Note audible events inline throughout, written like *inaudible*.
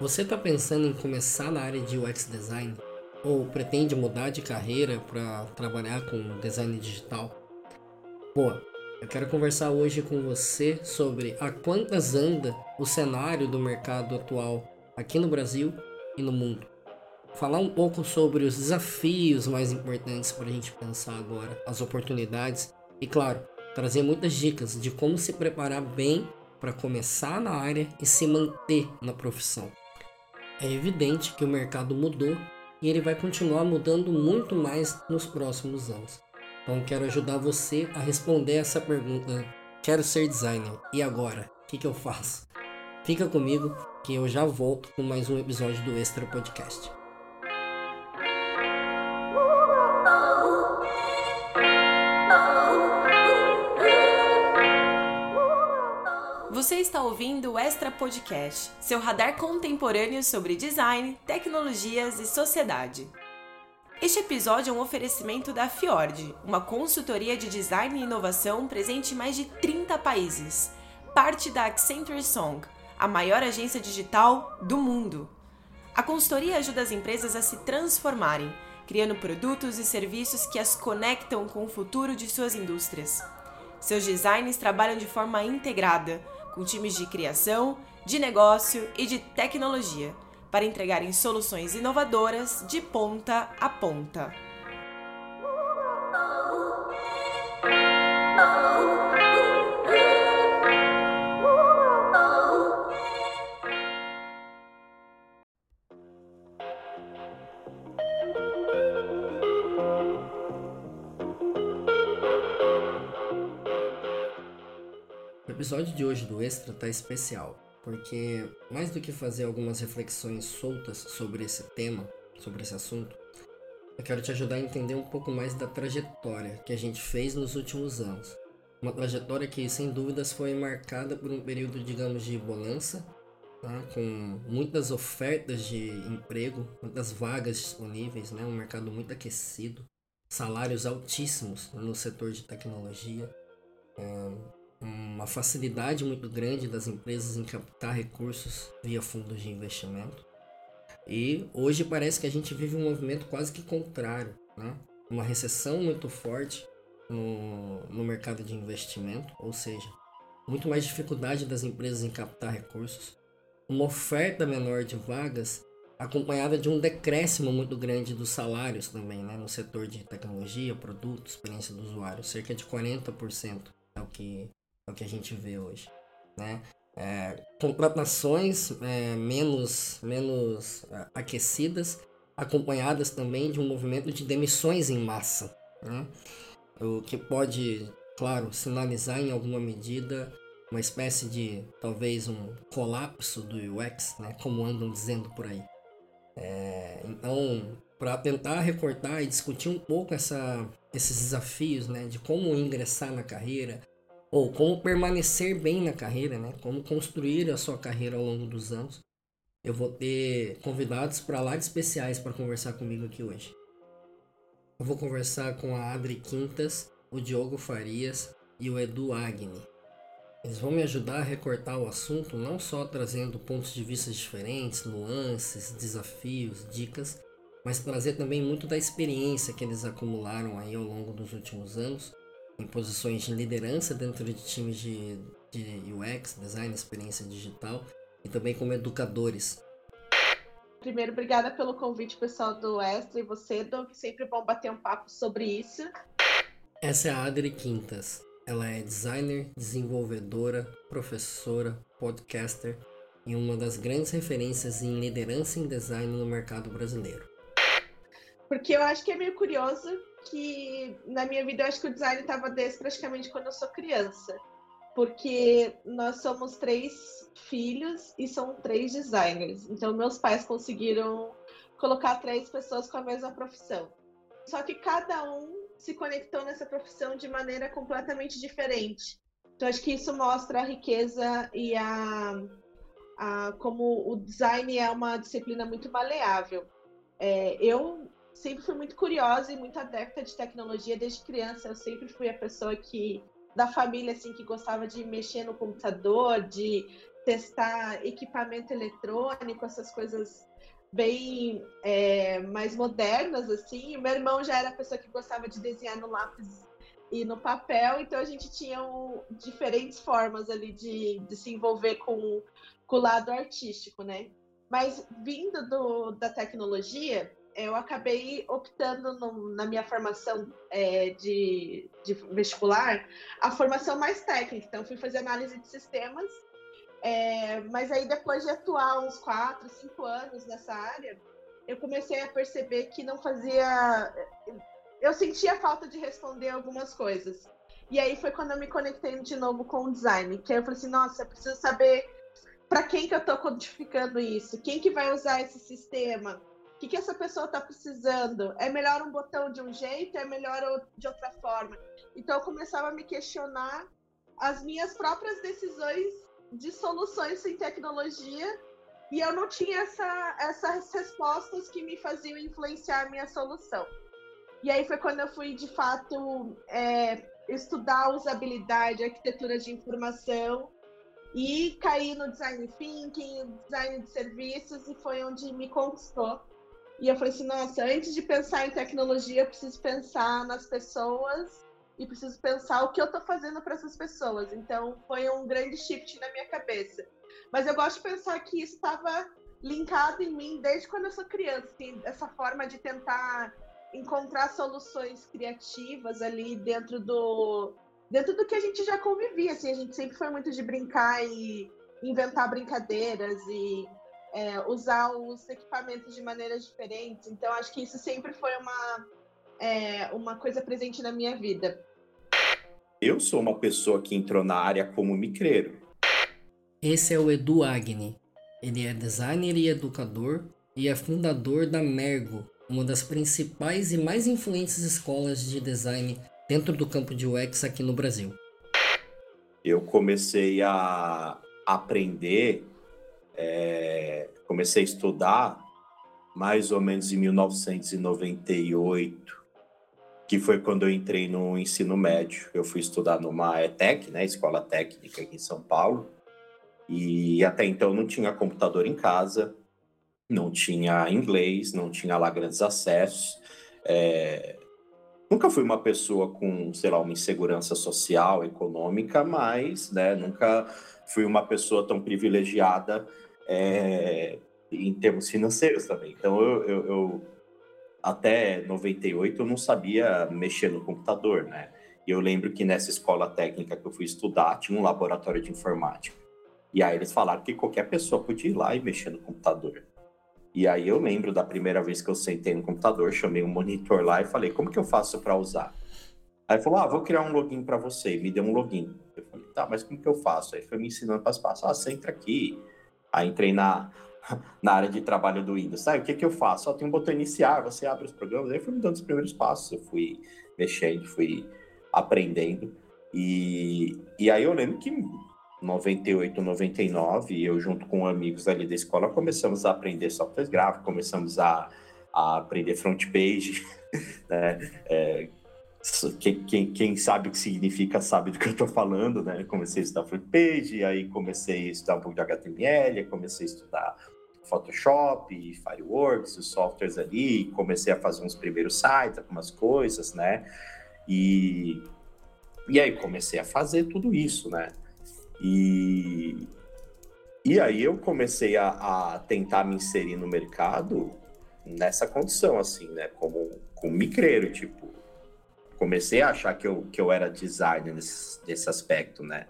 Você está pensando em começar na área de UX design? Ou pretende mudar de carreira para trabalhar com design digital? Boa, eu quero conversar hoje com você sobre a quantas anda o cenário do mercado atual aqui no Brasil e no mundo. Falar um pouco sobre os desafios mais importantes para a gente pensar agora, as oportunidades e, claro, trazer muitas dicas de como se preparar bem para começar na área e se manter na profissão. É evidente que o mercado mudou e ele vai continuar mudando muito mais nos próximos anos. Então quero ajudar você a responder essa pergunta. Quero ser designer e agora? O que, que eu faço? Fica comigo que eu já volto com mais um episódio do Extra Podcast. Você está ouvindo o Extra Podcast, seu radar contemporâneo sobre design, tecnologias e sociedade. Este episódio é um oferecimento da Fiord, uma consultoria de design e inovação presente em mais de 30 países, parte da Accenture Song, a maior agência digital do mundo. A consultoria ajuda as empresas a se transformarem, criando produtos e serviços que as conectam com o futuro de suas indústrias. Seus designs trabalham de forma integrada, com times de criação, de negócio e de tecnologia, para entregarem soluções inovadoras de ponta a ponta. Episódio de hoje do Extra tá especial, porque mais do que fazer algumas reflexões soltas sobre esse tema, sobre esse assunto, eu quero te ajudar a entender um pouco mais da trajetória que a gente fez nos últimos anos. Uma trajetória que, sem dúvidas, foi marcada por um período, digamos, de bonança, tá? com muitas ofertas de emprego, muitas vagas disponíveis, né? um mercado muito aquecido, salários altíssimos no setor de tecnologia uma facilidade muito grande das empresas em captar recursos via fundos de investimento. E hoje parece que a gente vive um movimento quase que contrário, né? Uma recessão muito forte no, no mercado de investimento, ou seja, muito mais dificuldade das empresas em captar recursos, uma oferta menor de vagas acompanhada de um decréscimo muito grande dos salários também, né? No setor de tecnologia, produtos, experiência do usuário, cerca de 40% é o que o que a gente vê hoje, né? É, contratações é, menos, menos é, aquecidas, acompanhadas também de um movimento de demissões em massa, né? o que pode, claro, sinalizar em alguma medida uma espécie de talvez um colapso do UX, né? como andam dizendo por aí. É, então, para tentar recortar e discutir um pouco essa, esses desafios né? de como ingressar na carreira, ou como permanecer bem na carreira, né? Como construir a sua carreira ao longo dos anos. Eu vou ter convidados para lá de especiais para conversar comigo aqui hoje. Eu vou conversar com a Adri Quintas, o Diogo Farias e o Edu Agni. Eles vão me ajudar a recortar o assunto, não só trazendo pontos de vista diferentes, nuances, desafios, dicas, mas trazer também muito da experiência que eles acumularam aí ao longo dos últimos anos em posições de liderança dentro de times de, de UX, design, experiência digital e também como educadores. Primeiro, obrigada pelo convite, pessoal do Extra e você, Doug. Sempre bom bater um papo sobre isso. Essa é a Adri Quintas. Ela é designer, desenvolvedora, professora, podcaster e uma das grandes referências em liderança em design no mercado brasileiro. Porque eu acho que é meio curioso que na minha vida eu acho que o design estava desde praticamente quando eu sou criança. Porque nós somos três filhos e são três designers. Então, meus pais conseguiram colocar três pessoas com a mesma profissão. Só que cada um se conectou nessa profissão de maneira completamente diferente. Então, acho que isso mostra a riqueza e a, a como o design é uma disciplina muito maleável. É, eu sempre fui muito curiosa e muito adepta de tecnologia desde criança. Eu sempre fui a pessoa que da família assim que gostava de mexer no computador, de testar equipamento eletrônico, essas coisas bem é, mais modernas, assim. Meu irmão já era a pessoa que gostava de desenhar no lápis e no papel, então a gente tinha um, diferentes formas ali de, de se envolver com, com o lado artístico, né? Mas vindo do, da tecnologia, eu acabei optando no, na minha formação é, de, de, vestibular a formação mais técnica. Então, fui fazer análise de sistemas, é, mas aí depois de atuar uns quatro, cinco anos nessa área, eu comecei a perceber que não fazia. Eu sentia falta de responder algumas coisas. E aí foi quando eu me conectei de novo com o design, que aí eu falei assim, nossa, eu preciso saber para quem que eu estou codificando isso, quem que vai usar esse sistema, que, que essa pessoa está precisando? É melhor um botão de um jeito? É melhor de outra forma? Então eu começava a me questionar as minhas próprias decisões de soluções sem tecnologia e eu não tinha essa, essas respostas que me faziam influenciar a minha solução. E aí foi quando eu fui, de fato, é, estudar usabilidade, arquitetura de informação e caí no design thinking, design de serviços e foi onde me conquistou e eu falei assim, nossa, antes de pensar em tecnologia, eu preciso pensar nas pessoas e preciso pensar o que eu estou fazendo para essas pessoas. Então, foi um grande shift na minha cabeça. Mas eu gosto de pensar que isso estava linkado em mim desde quando eu sou criança, assim, essa forma de tentar encontrar soluções criativas ali dentro do dentro do que a gente já convivia, assim, a gente sempre foi muito de brincar e inventar brincadeiras e é, usar os equipamentos de maneiras diferentes. Então, acho que isso sempre foi uma, é, uma coisa presente na minha vida. Eu sou uma pessoa que entrou na área como micreiro. Esse é o Edu Agni. Ele é designer e educador e é fundador da Mergo, uma das principais e mais influentes escolas de design dentro do campo de UX aqui no Brasil. Eu comecei a aprender é, comecei a estudar mais ou menos em 1998, que foi quando eu entrei no ensino médio. Eu fui estudar numa ETEC, né, Escola Técnica aqui em São Paulo, e até então não tinha computador em casa, não tinha inglês, não tinha lá grandes acessos. É... Nunca fui uma pessoa com, sei lá, uma insegurança social, econômica, mas né, nunca fui uma pessoa tão privilegiada é, em termos financeiros também. Então, eu, eu, eu, até 98 eu não sabia mexer no computador, né? E eu lembro que nessa escola técnica que eu fui estudar tinha um laboratório de informática. E aí eles falaram que qualquer pessoa podia ir lá e mexer no computador. E aí eu lembro da primeira vez que eu sentei no computador, chamei um monitor lá e falei, como que eu faço para usar? Aí falou, ah, vou criar um login para você. E me deu um login. Eu falei, tá, mas como que eu faço? Aí foi me ensinando passo a passo. Ah, você entra aqui, Aí entrei na, *laughs* na área de trabalho do Windows. Sabe o que, que eu faço? Só tem um botão iniciar, você abre os programas. Aí fui me dando os primeiros passos, eu fui mexendo, fui aprendendo. E, e aí eu lembro que 98, 99, eu junto com amigos ali da escola começamos a aprender software gráficos, começamos a, a aprender front page, *laughs* né? É, quem, quem, quem, sabe o que significa sabe do que eu estou falando, né? Comecei a estudar front page, aí comecei a estudar um pouco de HTML, comecei a estudar Photoshop, Fireworks, os softwares ali, comecei a fazer uns primeiros sites, algumas coisas, né? E, e aí comecei a fazer tudo isso, né? E, e aí eu comecei a, a tentar me inserir no mercado nessa condição, assim, né? Como, como micreiro, tipo, comecei a achar que eu, que eu era designer nesse, nesse aspecto, né?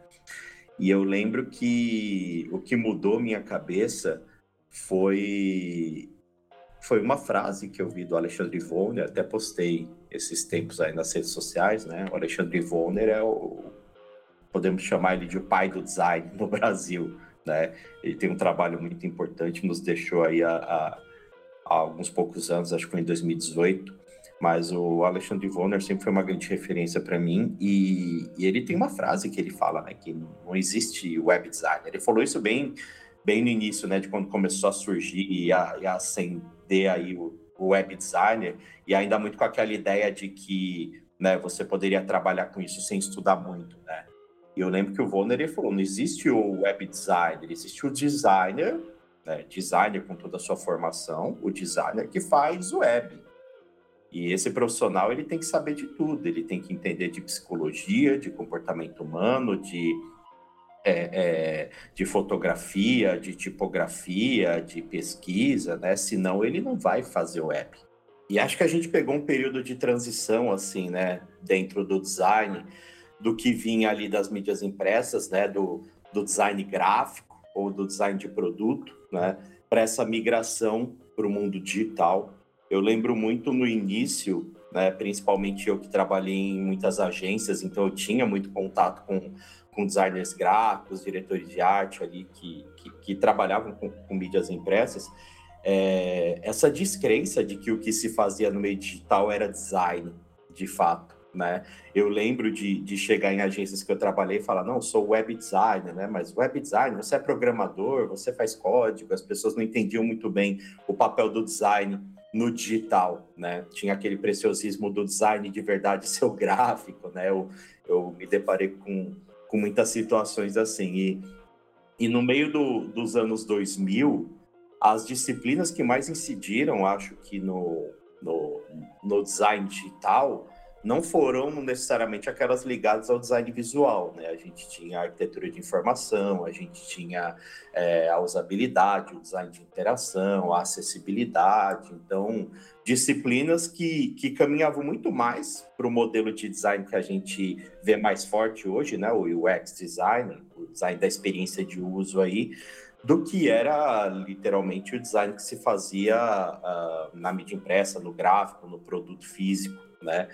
E eu lembro que o que mudou minha cabeça foi foi uma frase que eu vi do Alexandre Vonner, até postei esses tempos aí nas redes sociais, né? O Alexandre Vonner é o podemos chamar ele de o pai do design no *laughs* Brasil, né? Ele tem um trabalho muito importante, nos deixou aí há, há, alguns poucos anos, acho que foi em 2018, mas o Alexandre Vonner sempre foi uma grande referência para mim e, e, ele tem uma frase que ele fala, né, que não existe web design. Ele falou isso bem, bem no início, né, de quando começou a surgir e a, e a acender aí o, o web designer e ainda muito com aquela ideia de que, né, você poderia trabalhar com isso sem estudar muito, né? E eu lembro que o Vonner ele falou: não existe o web designer, existe o designer, né, designer com toda a sua formação, o designer que faz web. E esse profissional ele tem que saber de tudo, ele tem que entender de psicologia, de comportamento humano, de, é, é, de fotografia, de tipografia, de pesquisa, né? Senão ele não vai fazer web. E acho que a gente pegou um período de transição, assim, né, dentro do design, do que vinha ali das mídias impressas, né, do, do design gráfico ou do design de produto, né, para essa migração para o mundo digital. Eu lembro muito no início, né, principalmente eu que trabalhei em muitas agências, então eu tinha muito contato com, com designers gráficos, diretores de arte ali que, que, que trabalhavam com, com mídias impressas é, essa descrença de que o que se fazia no meio digital era design, de fato, né? Eu lembro de, de chegar em agências que eu trabalhei e falar, não, sou web designer, né? Mas web design, você é programador, você faz código, as pessoas não entendiam muito bem o papel do design no digital, né? Tinha aquele preciosismo do design de verdade ser o gráfico, né? Eu, eu me deparei com, com muitas situações assim. E, e no meio do, dos anos 2000, as disciplinas que mais incidiram, acho que no, no, no design digital, não foram necessariamente aquelas ligadas ao design visual, né? A gente tinha arquitetura de informação, a gente tinha é, a usabilidade, o design de interação, a acessibilidade. Então, disciplinas que, que caminhavam muito mais para o modelo de design que a gente vê mais forte hoje, né? O UX design, o design da experiência de uso aí, do que era literalmente o design que se fazia uh, na mídia impressa, no gráfico, no produto físico, né?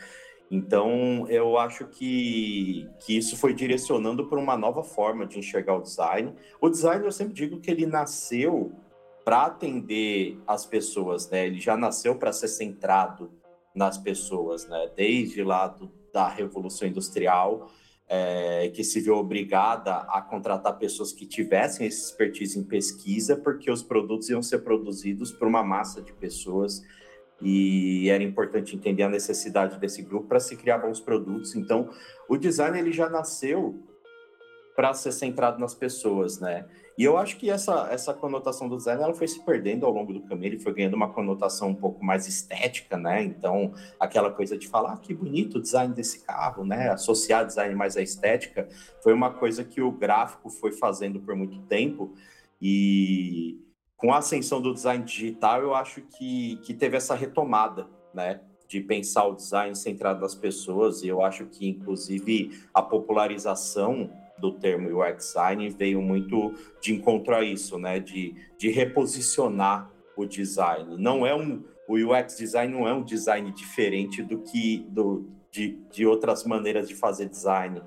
Então, eu acho que, que isso foi direcionando para uma nova forma de enxergar o design. O design, eu sempre digo que ele nasceu para atender as pessoas, né? Ele já nasceu para ser centrado nas pessoas, né? Desde lá do, da Revolução Industrial, é, que se viu obrigada a contratar pessoas que tivessem esse expertise em pesquisa, porque os produtos iam ser produzidos por uma massa de pessoas e era importante entender a necessidade desse grupo para se criar bons produtos. Então, o design ele já nasceu para ser centrado nas pessoas, né? E eu acho que essa, essa conotação do design ela foi se perdendo ao longo do caminho, ele foi ganhando uma conotação um pouco mais estética, né? Então, aquela coisa de falar ah, que bonito o design desse carro, né? Associar design mais à estética foi uma coisa que o gráfico foi fazendo por muito tempo e com a ascensão do design digital, eu acho que, que teve essa retomada, né? De pensar o design centrado nas pessoas, e eu acho que, inclusive, a popularização do termo UX design veio muito de encontro a isso, né? De, de reposicionar o design. Não é um o UX design não é um design diferente do que do, de, de outras maneiras de fazer design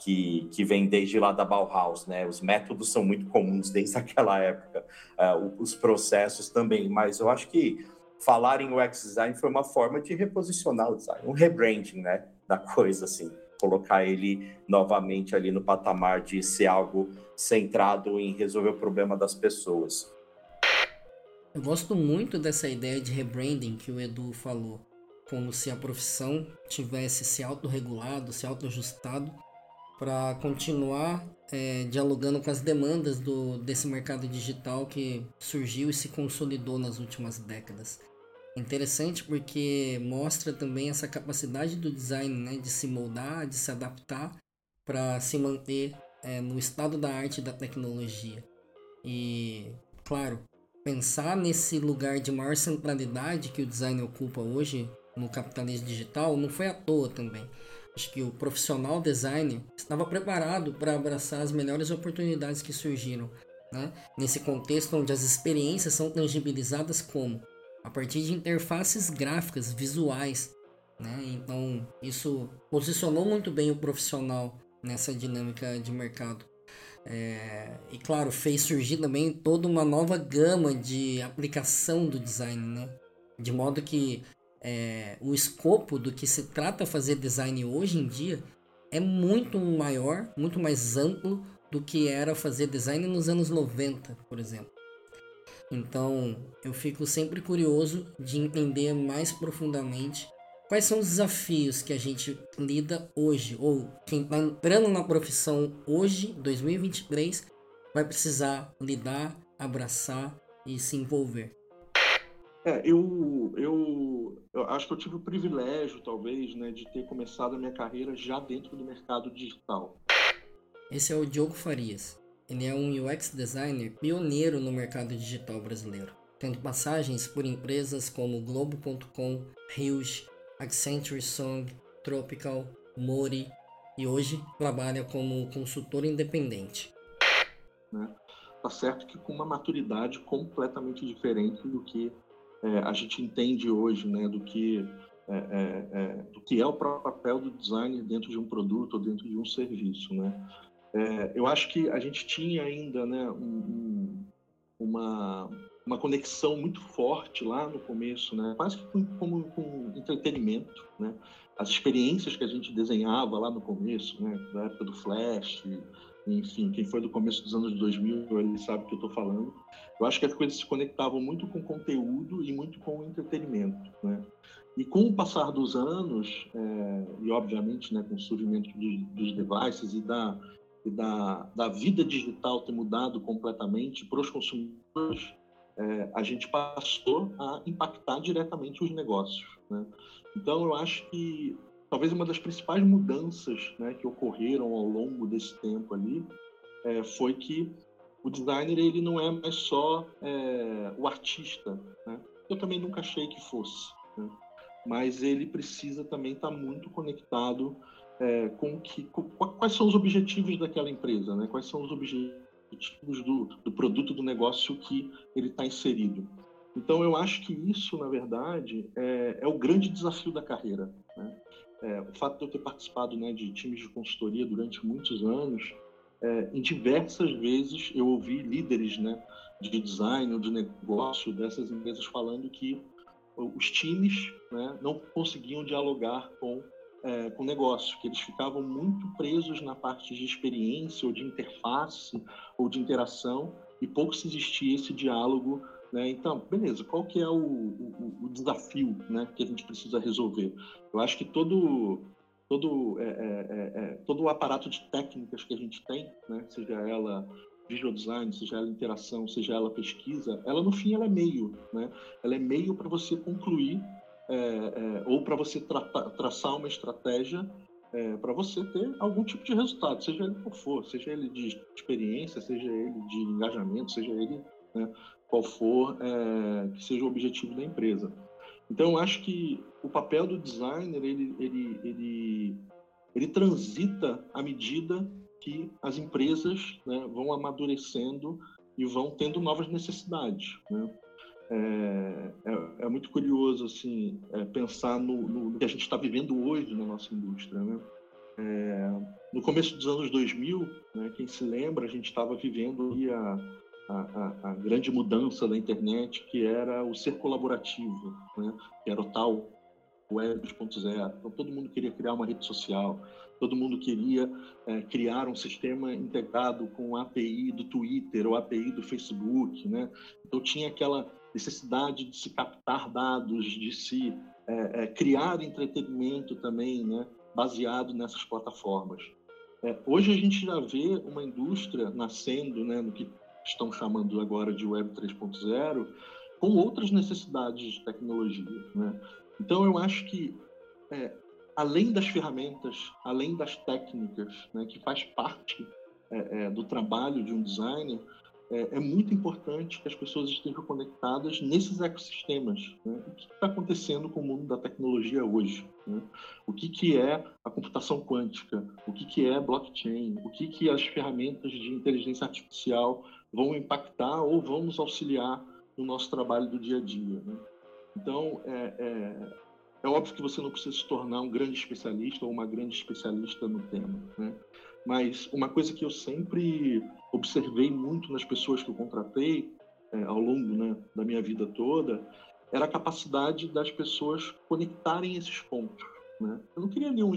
que, que vem desde lá da Bauhaus, né? Os métodos são muito comuns desde *laughs* aquela época, uh, os processos também, mas eu acho que falar em UX design foi uma forma de reposicionar o design, um rebranding, né, da coisa assim colocar ele novamente ali no patamar de ser algo centrado em resolver o problema das pessoas. Eu gosto muito dessa ideia de rebranding que o Edu falou, como se a profissão tivesse se autorregulado, se autoajustado para continuar é, dialogando com as demandas do, desse mercado digital que surgiu e se consolidou nas últimas décadas. Interessante porque mostra também essa capacidade do design né, de se moldar, de se adaptar para se manter é, no estado da arte e da tecnologia. E, claro, pensar nesse lugar de maior centralidade que o design ocupa hoje no capitalismo digital não foi à toa também. Acho que o profissional designer estava preparado para abraçar as melhores oportunidades que surgiram. Né? Nesse contexto onde as experiências são tangibilizadas como a partir de interfaces gráficas, visuais. Né? Então, isso posicionou muito bem o profissional nessa dinâmica de mercado. É, e claro, fez surgir também toda uma nova gama de aplicação do design, né? De modo que é, o escopo do que se trata fazer design hoje em dia é muito maior, muito mais amplo do que era fazer design nos anos 90, por exemplo. Então, eu fico sempre curioso de entender mais profundamente quais são os desafios que a gente lida hoje, ou quem está entrando na profissão hoje, 2023, vai precisar lidar, abraçar e se envolver? É, eu, eu, eu, acho que eu tive o privilégio, talvez, né, de ter começado a minha carreira já dentro do mercado digital. Esse é o Diogo Farias. Ele é um UX designer pioneiro no mercado digital brasileiro, tendo passagens por empresas como Globo.com, Huge, Accenture Song, Tropical, Mori e hoje trabalha como consultor independente. Né? Tá certo que com uma maturidade completamente diferente do que é, a gente entende hoje, né, do que é, é, é, do que é o próprio papel do designer dentro de um produto ou dentro de um serviço, né? É, eu acho que a gente tinha ainda, né, um, um, uma uma conexão muito forte lá no começo, né? Quase que com, como com entretenimento, né? As experiências que a gente desenhava lá no começo, né? Da época do Flash, enfim, quem foi do começo dos anos 2000, ele sabe o que eu estou falando. Eu acho que as coisas se conectavam muito com conteúdo e muito com entretenimento, né? E com o passar dos anos, é, e obviamente né, com o surgimento dos devices e, da, e da, da vida digital ter mudado completamente para os consumidores, é, a gente passou a impactar diretamente os negócios. Né? Então, eu acho que talvez uma das principais mudanças né, que ocorreram ao longo desse tempo ali é, foi que o designer ele não é mais só é, o artista. Né? Eu também nunca achei que fosse, né? mas ele precisa também estar tá muito conectado é, com que com, quais são os objetivos daquela empresa, né? Quais são os objetivos do, do produto do negócio que ele está inserido. Então eu acho que isso, na verdade, é, é o grande desafio da carreira. Né? É, o fato de eu ter participado né, de times de consultoria durante muitos anos, é, em diversas vezes eu ouvi líderes né, de design ou de negócio dessas empresas falando que os times né, não conseguiam dialogar com é, com o negócio, que eles ficavam muito presos na parte de experiência ou de interface ou de interação e pouco se existia esse diálogo né? Então, beleza, qual que é o, o, o, desafio né, que a gente precisa resolver? Eu acho que todo, todo, é, é, é, é, todo o aparato de técnicas que a gente tem, né, seja ela visual design, seja ela interação, seja ela pesquisa, ela no fim ela é meio, né? Ela é meio para você concluir é, é, ou para você tra traçar uma estratégia é, para você ter algum tipo de resultado, seja ele qual for, seja ele de experiência, seja ele de engajamento, seja ele né, qual for é, que seja o objetivo da empresa. Então, eu acho que o papel do designer ele, ele, ele, ele transita à medida que as empresas né, vão amadurecendo e vão tendo novas necessidades. Né? É, é, é, muito curioso assim é, pensar no, no, que a gente está vivendo hoje na nossa indústria. Né? É, no começo dos anos 2000, né, quem se lembra, a gente estava vivendo a, a, a, a, grande mudança da internet, que era o ser colaborativo, né? que era o tal Web 2.0. Então, todo mundo queria criar uma rede social, todo mundo queria é, criar um sistema integrado com a API do Twitter ou API do Facebook. Né? Então, tinha aquela necessidade de se captar dados, de se é, é, criar entretenimento também, né? baseado nessas plataformas. É, hoje a gente já vê uma indústria nascendo, né, no que estão chamando agora de Web 3.0, com outras necessidades de tecnologia. Né? Então, eu acho que, é, além das ferramentas, além das técnicas, né, que faz parte é, é, do trabalho de um designer, é, é, muito importante que as pessoas estejam conectadas nesses ecossistemas. Né? O que está acontecendo com o mundo da tecnologia hoje? Né? O que, que é a computação quântica? O que, que é blockchain? O que, que as ferramentas de inteligência artificial vão impactar ou vão nos auxiliar no nosso trabalho do dia a dia. Né? Então, é, é, é, óbvio que você não precisa se tornar um grande especialista ou uma grande especialista no tema, né? mas uma coisa que eu sempre observei muito nas pessoas que eu contratei é, ao longo né, da minha vida toda era a capacidade das pessoas conectarem esses pontos. Né? Eu não queria nenhum,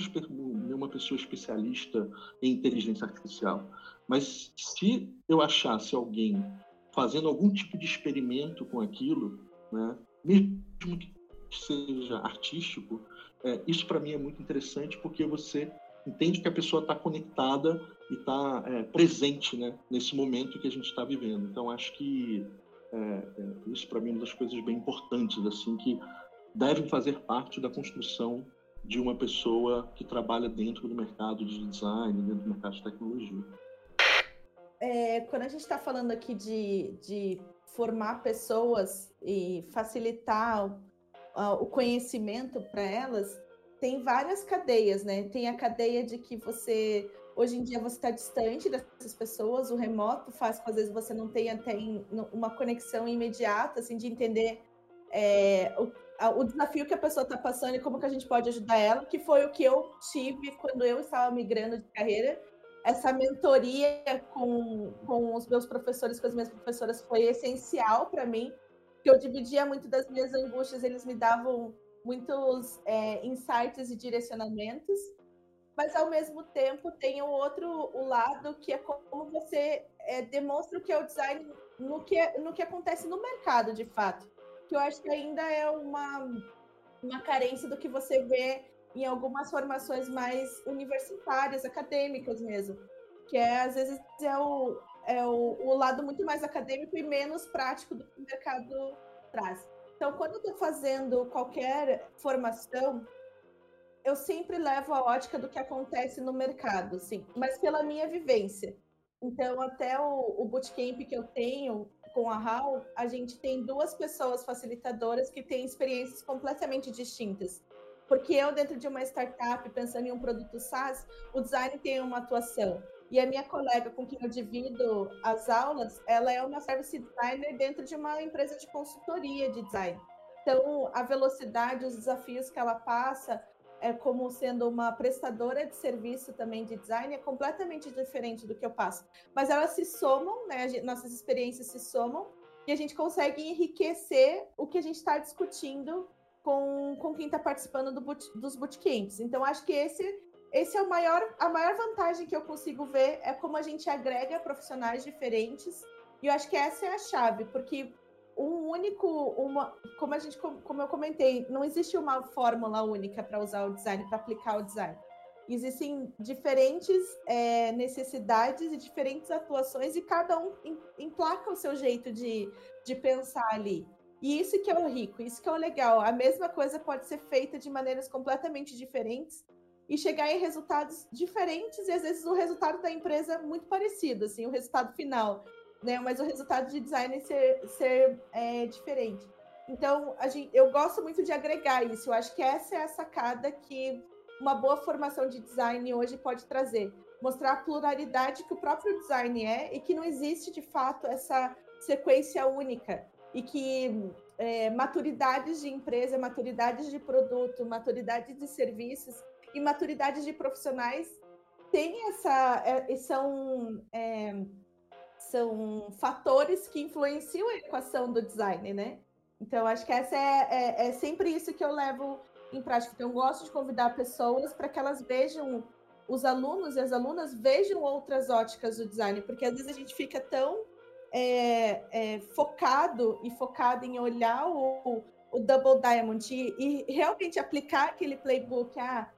nenhuma pessoa especialista em inteligência artificial, mas se eu achasse alguém fazendo algum tipo de experimento com aquilo, né, mesmo que seja artístico, é, isso para mim é muito interessante porque você entende que a pessoa está conectada e está é, presente né, nesse momento que a gente está vivendo. Então, acho que é, é, isso para mim é uma das coisas bem importantes, assim, que devem fazer parte da construção de uma pessoa que trabalha dentro do mercado de design, dentro do mercado de tecnologia. É, quando a gente está falando aqui de, de formar pessoas e facilitar o, conhecimento para elas, tem várias cadeias, né? Tem a cadeia de que você hoje em dia você está distante dessas pessoas, o remoto faz com que às vezes você não tenha até uma conexão imediata, assim, de entender é, o, o, desafio que a pessoa está passando e como que a gente pode ajudar ela, que foi o que eu tive quando eu estava migrando de carreira. Essa mentoria com, com os meus professores, com as minhas professoras, foi essencial para mim, que eu dividia muito das minhas angústias, eles me davam muitos é, insights e direcionamentos, mas ao mesmo tempo tem o outro o lado que é como você é, demonstra o que é o design no que, é, no que acontece no mercado, de fato. Que eu acho que ainda é uma, uma carência do que você vê em algumas formações mais universitárias, acadêmicas mesmo. Que é, às vezes, é o, é o, o lado muito mais acadêmico e menos prático do que o mercado traz. Então, quando eu estou fazendo qualquer formação, eu sempre levo a ótica do que acontece no mercado, sim, mas pela minha vivência. Então, até o, o bootcamp que eu tenho com a HAL, a gente tem duas pessoas facilitadoras que têm experiências completamente distintas. Porque eu, dentro de uma startup, pensando em um produto SaaS, o design tem uma atuação. E a minha colega com quem eu divido as aulas, ela é uma service designer dentro de uma empresa de consultoria de design. Então, a velocidade, os desafios que ela passa, é como sendo uma prestadora de serviço também de design, é completamente diferente do que eu passo. Mas elas se somam, né? Gente, nossas experiências se somam e a gente consegue enriquecer o que a gente está discutindo com, com quem está participando do boot, dos bootcamps. Então, acho que esse esse é o maior, a maior vantagem que eu consigo ver é como a gente agrega profissionais diferentes. E eu acho que essa é a chave, porque um único, uma, como a gente, como eu comentei, não existe uma fórmula única para usar o design, para aplicar o design. Existem diferentes é, necessidades e diferentes atuações e cada um emplaca o seu jeito de, de pensar ali. E isso que é o rico, isso que é o legal. A mesma coisa pode ser feita de maneiras completamente diferentes e chegar em resultados diferentes e às vezes o resultado da empresa é muito parecido, assim, o resultado final, né? Mas o resultado de design ser, ser é, diferente. Então, a gente, eu gosto muito de agregar isso. Eu acho que essa é a sacada que uma boa formação de design hoje pode trazer. Mostrar a pluralidade que o próprio design é e que não existe, de fato, essa sequência única. E que é, maturidades de empresa, maturidades de produto, maturidades de serviços e maturidade de profissionais tem essa é, são é, são fatores que influenciam a equação do design, né? Então acho que essa é, é, é sempre isso que eu levo em prática. Então eu gosto de convidar pessoas para que elas vejam os alunos e as alunas vejam outras óticas do design, porque às vezes a gente fica tão é, é, focado e focado em olhar o, o Double Diamond e, e, realmente aplicar aquele playbook. Ah,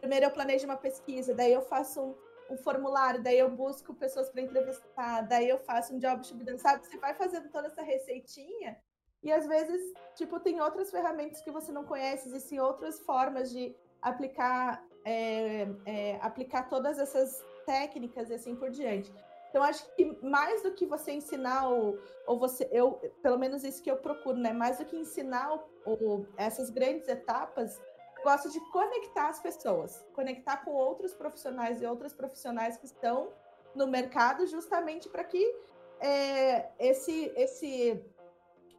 primeiro eu planejo uma pesquisa, daí eu faço um, um formulário, daí eu busco pessoas para entrevistar, daí eu faço um job shubidance, sabe? Você vai fazendo toda essa receitinha e às vezes, tipo, tem outras ferramentas que você não conhece, existem outras formas de aplicar, é, é, aplicar todas essas técnicas e assim por diante. Então, acho que mais do que você ensinar, ou, ou você, eu, pelo menos isso que eu procuro, né? Mais do que ensinar o, o, essas grandes etapas, gosto de conectar as pessoas, conectar com outros profissionais e outras profissionais que estão no mercado, justamente para que é, esse, esse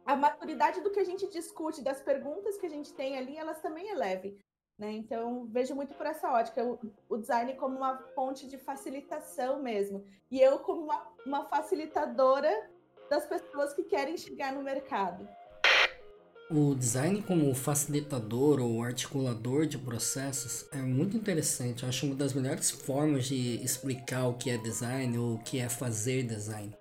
a maturidade do que a gente discute, das perguntas que a gente tem ali, elas também elevem. Né? Então, vejo muito por essa ótica, o, o, design como uma fonte de facilitação mesmo. E eu como uma, uma facilitadora das pessoas que querem chegar no mercado. O design como facilitador ou articulador de processos é muito interessante. Eu acho uma das melhores formas de explicar o que é design ou o que é fazer design.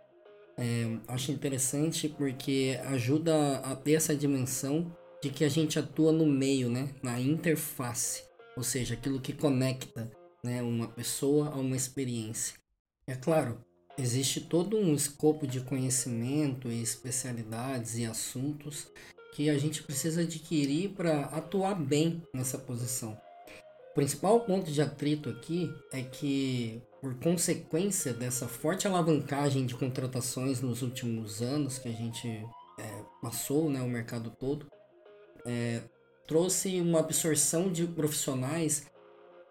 É, acho interessante porque ajuda a ter essa dimensão de que a gente atua no meio, né? Na interface, ou seja, aquilo que conecta, né, uma pessoa a uma experiência. É claro, existe todo um escopo de conhecimento e especialidades e assuntos que a gente precisa adquirir para atuar bem nessa posição. O principal ponto de atrito aqui é que, por consequência dessa forte alavancagem de contratações nos últimos anos que a gente é, passou, né, o mercado todo, é, trouxe uma absorção de profissionais,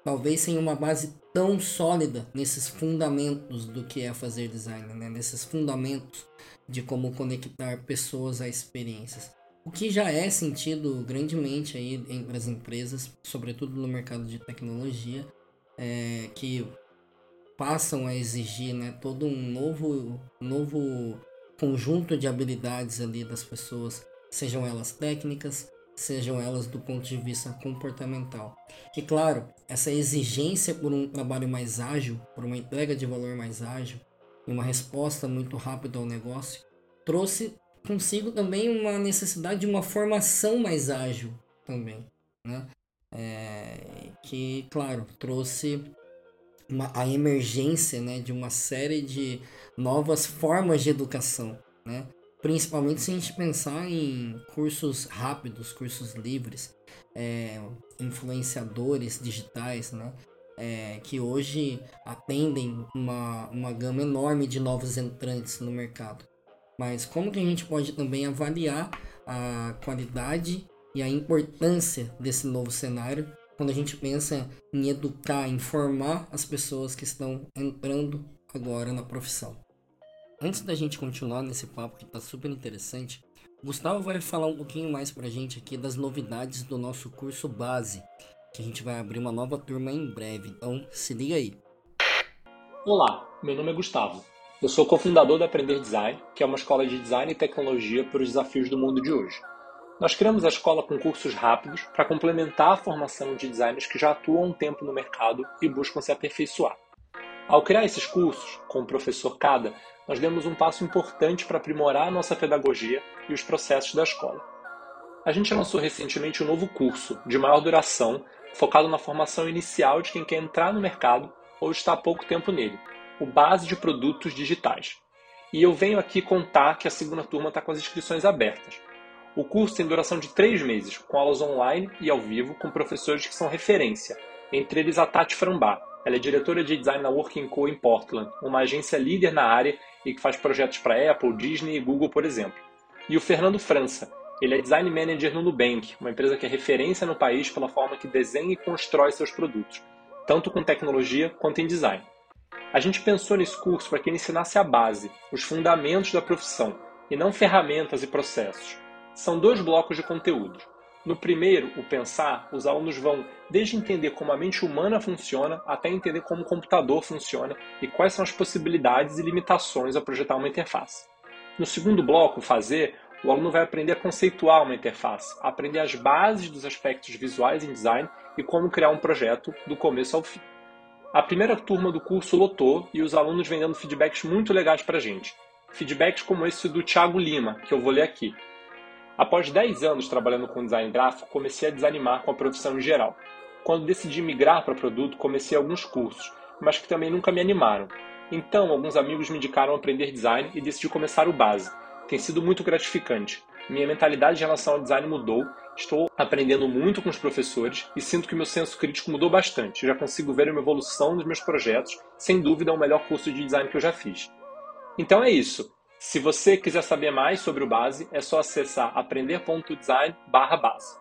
talvez sem uma base tão sólida nesses fundamentos do que é fazer design, né, nesses fundamentos de como conectar pessoas a experiências. O que já é sentido grandemente aí entre as empresas, sobretudo no mercado de tecnologia, é, que passam a exigir né, todo um novo, novo conjunto de habilidades ali das pessoas, sejam elas técnicas, sejam elas do ponto de vista comportamental. E claro, essa exigência por um trabalho mais ágil, por uma entrega de valor mais ágil e uma resposta muito rápida ao negócio, trouxe consigo também uma necessidade de uma formação mais ágil também, né? É, que, claro, trouxe uma, a emergência né, de uma série de novas formas de educação, né? Principalmente se a gente pensar em cursos rápidos, cursos livres, é, influenciadores digitais, né? É, que hoje atendem uma, uma gama enorme de novos entrantes no mercado. Mas como que a gente pode também avaliar a qualidade e a importância desse novo cenário quando a gente pensa em educar, em formar as pessoas que estão entrando agora na profissão. Antes da gente continuar nesse papo que está super interessante, Gustavo vai falar um pouquinho mais para a gente aqui das novidades do nosso curso base, que a gente vai abrir uma nova turma em breve. Então, se liga aí. Olá, meu nome é Gustavo eu sou cofundador da Aprender Design, que é uma escola de design e tecnologia para os desafios do mundo de hoje. Nós criamos a escola com cursos rápidos para complementar a formação de designers que já atuam um tempo no mercado e buscam se aperfeiçoar. Ao criar esses cursos, com o professor Cada, nós demos um passo importante para aprimorar a nossa pedagogia e os processos da escola. A gente lançou recentemente um novo curso, de maior duração, focado na formação inicial de quem quer entrar no mercado ou está há pouco tempo nele, o Base de Produtos Digitais. E eu venho aqui contar que a segunda turma está com as inscrições abertas. O curso tem duração de três meses, com aulas online e ao vivo com professores que são referência, entre eles a Tati Frambá. Ela é diretora de design na Working Co em Portland, uma agência líder na área e que faz projetos para Apple, Disney e Google, por exemplo. E o Fernando França. Ele é design manager no Nubank, uma empresa que é referência no país pela forma que desenha e constrói seus produtos, tanto com tecnologia quanto em design. A gente pensou nesse curso para que ele ensinasse a base, os fundamentos da profissão, e não ferramentas e processos. São dois blocos de conteúdo. No primeiro, o pensar, os alunos vão desde entender como a mente humana funciona até entender como o computador funciona e quais são as possibilidades e limitações a projetar uma interface. No segundo bloco, fazer, o aluno vai aprender a conceituar uma interface, aprender as bases dos aspectos visuais em design e como criar um projeto do começo ao fim. A primeira turma do curso lotou e os alunos vem dando feedbacks muito legais para a gente. Feedbacks como esse do Thiago Lima, que eu vou ler aqui. Após 10 anos trabalhando com design gráfico, comecei a desanimar com a profissão em geral. Quando decidi migrar para produto, comecei alguns cursos, mas que também nunca me animaram. Então, alguns amigos me indicaram aprender design e decidi começar o base. Tem sido muito gratificante. Minha mentalidade em relação ao design mudou Estou aprendendo muito com os professores e sinto que meu senso crítico mudou bastante. já consigo ver uma evolução nos meus projetos. Sem dúvida, é o melhor curso de design que eu já fiz. Então é isso. Se você quiser saber mais sobre o Base, é só acessar aprender.design/base.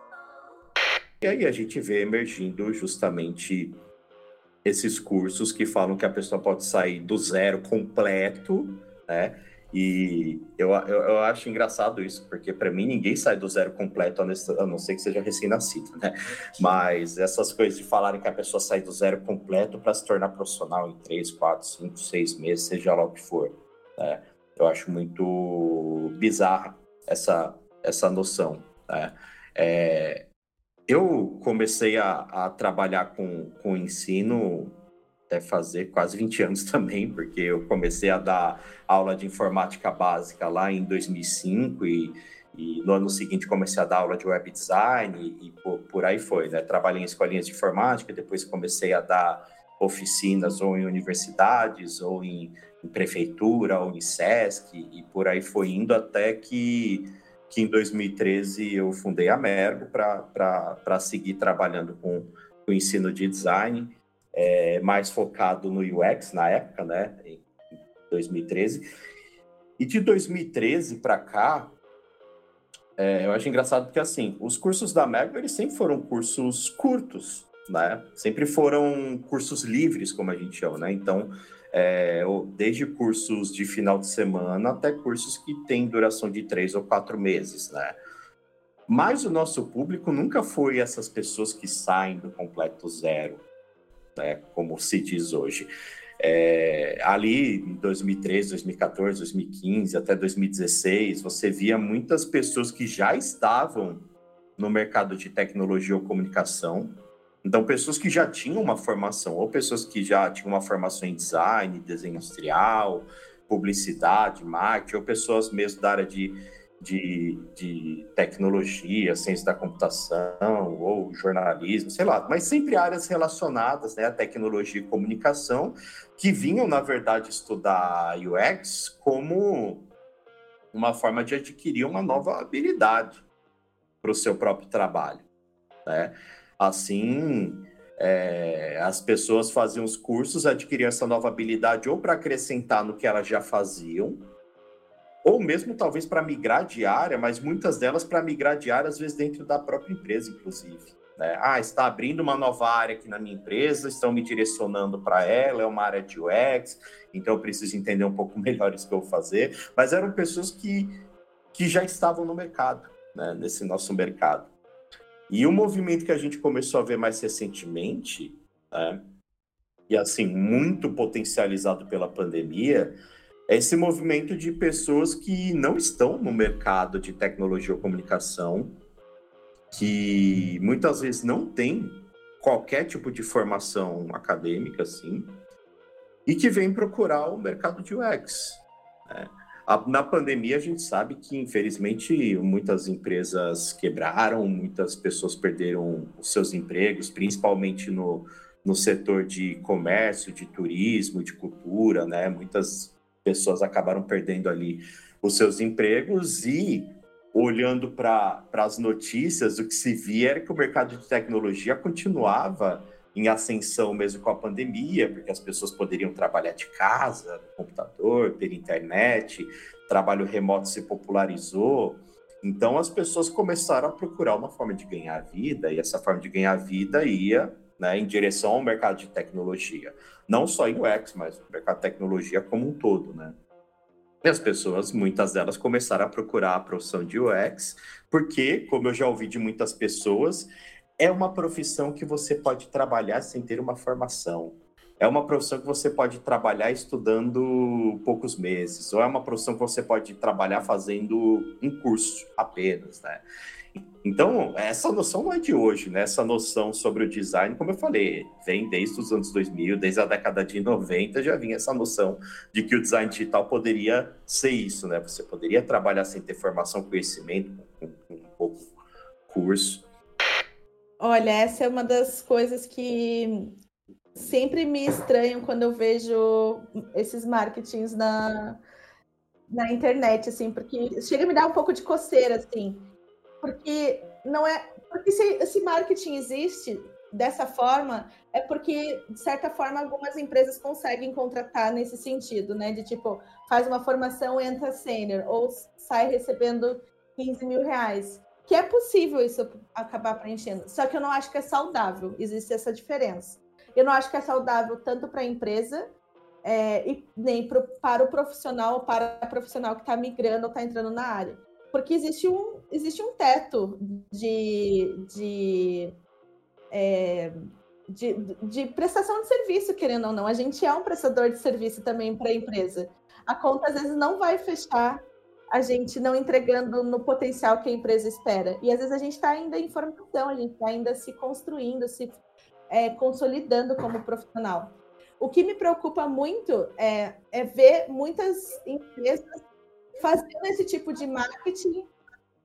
E aí a gente vê emergindo justamente esses cursos que falam que a pessoa pode sair do zero completo, né? E eu, eu, eu, acho engraçado isso, porque para mim ninguém sai do zero completo, a não ser que seja recém-nascido, né? Mas essas coisas de falarem que a pessoa sai do zero completo para se tornar profissional em 3, 4, 5, 6 meses, seja lá o que for, né? Eu acho muito bizarra essa, essa noção, né? É, eu comecei a, a trabalhar com, com ensino deve fazer quase 20 anos *laughs* também, porque eu comecei a dar aula de informática básica lá em 2005 e, E no ano seguinte comecei a dar aula de web design e, e por, por, aí foi, né? Trabalhei em escolinhas de informática, depois comecei a dar oficinas ou em universidades ou em, em prefeitura ou em SESC e por aí foi indo até que, que em 2013 eu fundei a Mergo para seguir trabalhando com o ensino de design, é, mais focado no UX na época, né? Em 2013. E de 2013 para cá, é, eu acho engraçado porque, assim, os cursos da Mergo, eles sempre foram cursos curtos, né? Sempre foram cursos livres, como a gente chama, né? Então, é, desde cursos de final de semana até cursos que têm duração de três ou quatro meses, né? Mas o nosso público nunca foi essas pessoas que saem do completo zero, né? Como se diz hoje. É, ali em 2013, 2014, 2015, até 2016, você via muitas pessoas que já estavam no mercado de tecnologia ou comunicação. Então, pessoas que já tinham uma formação, ou pessoas que já tinham uma formação em design, desenho industrial, publicidade, marketing, ou pessoas mesmo da área de de, de tecnologia, ciência da computação ou jornalismo, sei lá, mas sempre áreas relacionadas né, à tecnologia e comunicação, que vinham, na verdade, estudar UX como uma forma de adquirir uma nova habilidade para o seu próprio trabalho. Né? Assim, é, as pessoas faziam os cursos, adquiriam essa nova habilidade ou para acrescentar no que elas já faziam, ou mesmo talvez para migrar de área, mas muitas delas para migrar de área, às vezes dentro da própria empresa, inclusive. Né? Ah, está abrindo uma nova área aqui na minha empresa, estão me direcionando para ela, é uma área de UX, então eu preciso entender um pouco *laughs* melhor isso que eu vou fazer. Mas eram pessoas que, que já estavam no mercado, né? nesse nosso mercado. E o movimento que a gente começou a ver mais recentemente, né? e assim, muito potencializado pela pandemia, esse movimento de pessoas que não estão no mercado de tecnologia ou comunicação, que muitas vezes não têm qualquer tipo de formação acadêmica, assim, e que vêm procurar o mercado de UX. Né? Na pandemia, a gente sabe que, infelizmente, muitas empresas quebraram, muitas pessoas perderam os seus empregos, principalmente no, no setor de comércio, de turismo, de cultura, né? Muitas pessoas acabaram perdendo ali os seus empregos e olhando para as notícias, o que se via era que o mercado de tecnologia continuava em ascensão mesmo com a pandemia, porque as pessoas poderiam trabalhar de casa, no computador, pela internet, trabalho remoto se popularizou. Então as pessoas começaram a procurar uma forma de ganhar vida, e essa forma de ganhar vida ia né, em direção ao mercado de tecnologia. Não só em UX, mas no mercado de tecnologia como um todo, né? E as pessoas, muitas delas, começaram a procurar a profissão de UX, porque, como eu já ouvi de muitas pessoas, é uma profissão que você pode trabalhar sem ter uma formação. É uma profissão que você pode trabalhar estudando poucos meses, ou é uma profissão que você pode trabalhar fazendo um curso apenas, né? Então, essa noção não é de hoje, né? Essa noção sobre o design, como eu falei, vem desde os anos 2000, desde a década de 90, já vinha essa noção de que o design digital poderia ser isso, né? Você poderia trabalhar sem ter formação, conhecimento, um pouco curso. Olha, essa é uma das coisas que sempre me estranham quando eu vejo esses marketings na, na internet, assim, porque chega a me dar um pouco de coceira, assim porque não é. Porque se esse marketing existe dessa forma, é porque, de certa forma, algumas empresas conseguem contratar nesse sentido, né? De tipo, faz uma formação, entra sênior, ou sai recebendo 15 mil reais. Que é possível isso acabar preenchendo. Só que eu não acho que é saudável. Existe essa diferença. Eu não acho que é saudável tanto para a empresa é, e nem pro, para o profissional, para a profissional que está migrando ou está entrando na área. Porque existe um, existe um teto de, de, é, de, de, prestação de serviço, querendo ou não. A gente é um prestador de serviço também para a empresa. A conta às vezes não vai fechar a gente não entregando no potencial que a empresa espera. E às vezes a gente está ainda em formação, a gente está ainda se construindo, se é, consolidando como profissional. O que me preocupa muito é, é ver muitas empresas fazendo esse tipo de marketing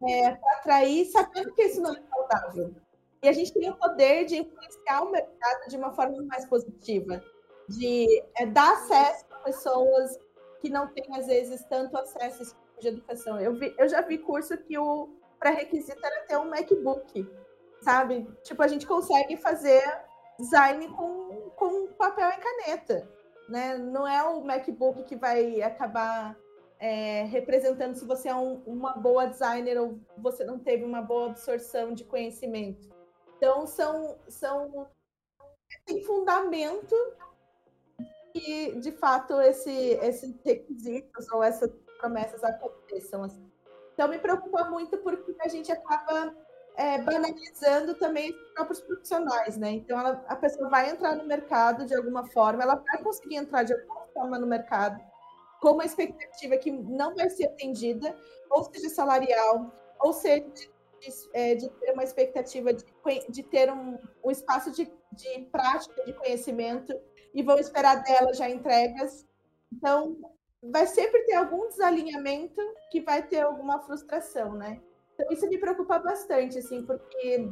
é, para atrair, sabendo que isso não é saudável. E a gente tem o poder de influenciar o mercado de uma forma mais positiva, de é, dar acesso a pessoas que não têm, às vezes, tanto acesso a esse tipo de educação. Eu, vi, eu já vi curso que o pré-requisito era ter um MacBook, sabe? Tipo, a gente consegue fazer design com, com papel e caneta, né? Não é o MacBook que vai acabar é, representando se você é um, uma boa designer ou você não teve uma boa absorção de conhecimento. Então, são, são tem fundamento que, de fato, esse, esses requisitos ou essas promessas aconteçam. Assim. Então, me preocupa muito porque a gente acaba é, banalizando também os próprios profissionais, né? Então, ela, a pessoa vai entrar no mercado de alguma forma, ela vai conseguir entrar de alguma forma no mercado, com uma expectativa que não vai ser atendida, ou seja, salarial, ou seja, de, de, é, de ter uma expectativa de, de ter um, um espaço de, de prática, de conhecimento, e vão esperar dela já entregas. Então, vai sempre ter algum desalinhamento que vai ter alguma frustração, né? Então, isso me preocupa bastante, assim, porque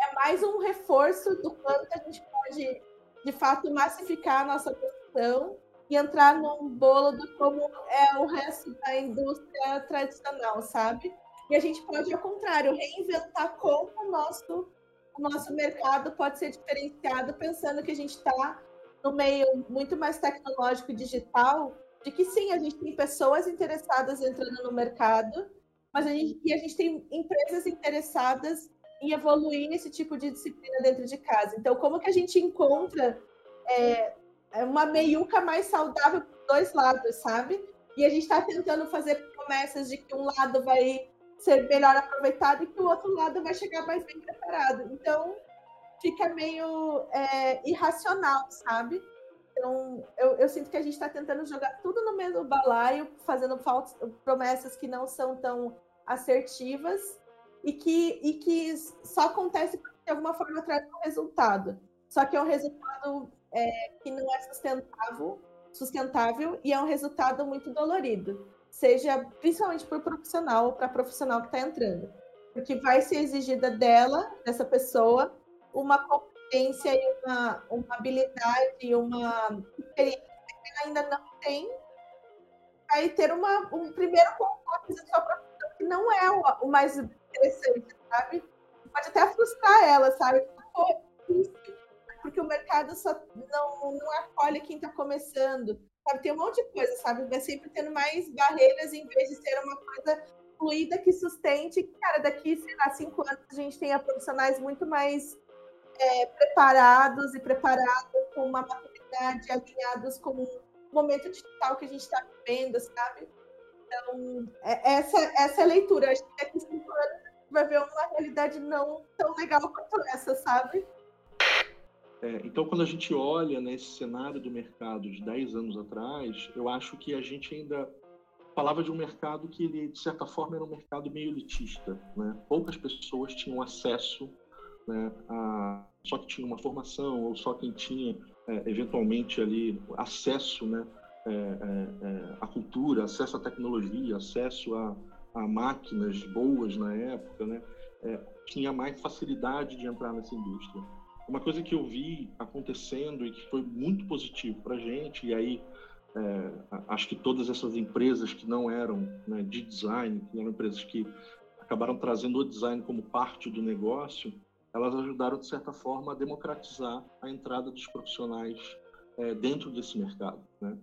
é mais um reforço do quanto a gente pode, de fato, massificar a nossa produção e entrar num bolo do como é o resto da indústria tradicional, sabe? E a gente pode, ao contrário, reinventar como o nosso, o nosso mercado pode ser diferenciado, pensando que a gente está no meio muito mais tecnológico e digital, de que sim, a gente tem pessoas interessadas entrando no mercado, mas a gente, e a gente tem empresas interessadas em evoluir nesse tipo de disciplina dentro de casa. Então, como que a gente encontra é, uma meiuca mais saudável dos dois lados, sabe? E a gente está tentando fazer promessas de que um lado vai ser melhor aproveitado e que o outro lado vai chegar mais bem preparado. Então, fica meio é, irracional, sabe? Então, eu, eu, sinto que a gente está tentando jogar tudo no mesmo balaio, fazendo faltas, promessas que não são tão assertivas e que, e que só acontece porque de alguma forma traz um resultado. Só que é um resultado é, que não é sustentável, sustentável e é um resultado muito dolorido, seja principalmente para o profissional ou para a profissional que está entrando, porque vai ser exigida dela, dessa pessoa, uma competência e uma, uma habilidade e uma experiência que ela ainda não tem, vai ter uma, um primeiro contato com a sua profissão que não é o, o mais interessante, sabe? Pode até frustrar ela, sabe? Isso porque o mercado só não, não acolhe quem está começando. Sabe? Tem um monte de coisa, sabe? Vai sempre tendo mais barreiras em vez de ser uma coisa fluida que sustente. Cara, daqui, sei lá, cinco anos a gente tenha profissionais muito mais é, preparados e preparados com uma maturidade, alinhados com o momento digital que a gente está vivendo, sabe? Então, é, essa, essa é a leitura. Acho que daqui cinco anos vai ver uma realidade não tão legal quanto essa, sabe? É, então, quando a gente olha nesse né, cenário do mercado de 10 anos atrás, eu acho que a gente ainda falava de um mercado que, ele, de certa forma, era um mercado meio elitista. Né? Poucas pessoas tinham acesso, né, a, só que tinha uma formação, ou só quem tinha, é, eventualmente, ali acesso né, é, é, é à cultura, acesso à tecnologia, acesso a, a máquinas boas na época, né, é, tinha mais facilidade de entrar nessa indústria. Uma coisa que eu vi acontecendo e que foi muito positivo para a gente, e aí é, acho que todas essas empresas que não eram né, de design, que eram empresas que acabaram trazendo o design como parte do negócio, elas ajudaram, de certa forma, a democratizar a entrada dos profissionais é, dentro desse mercado. Né?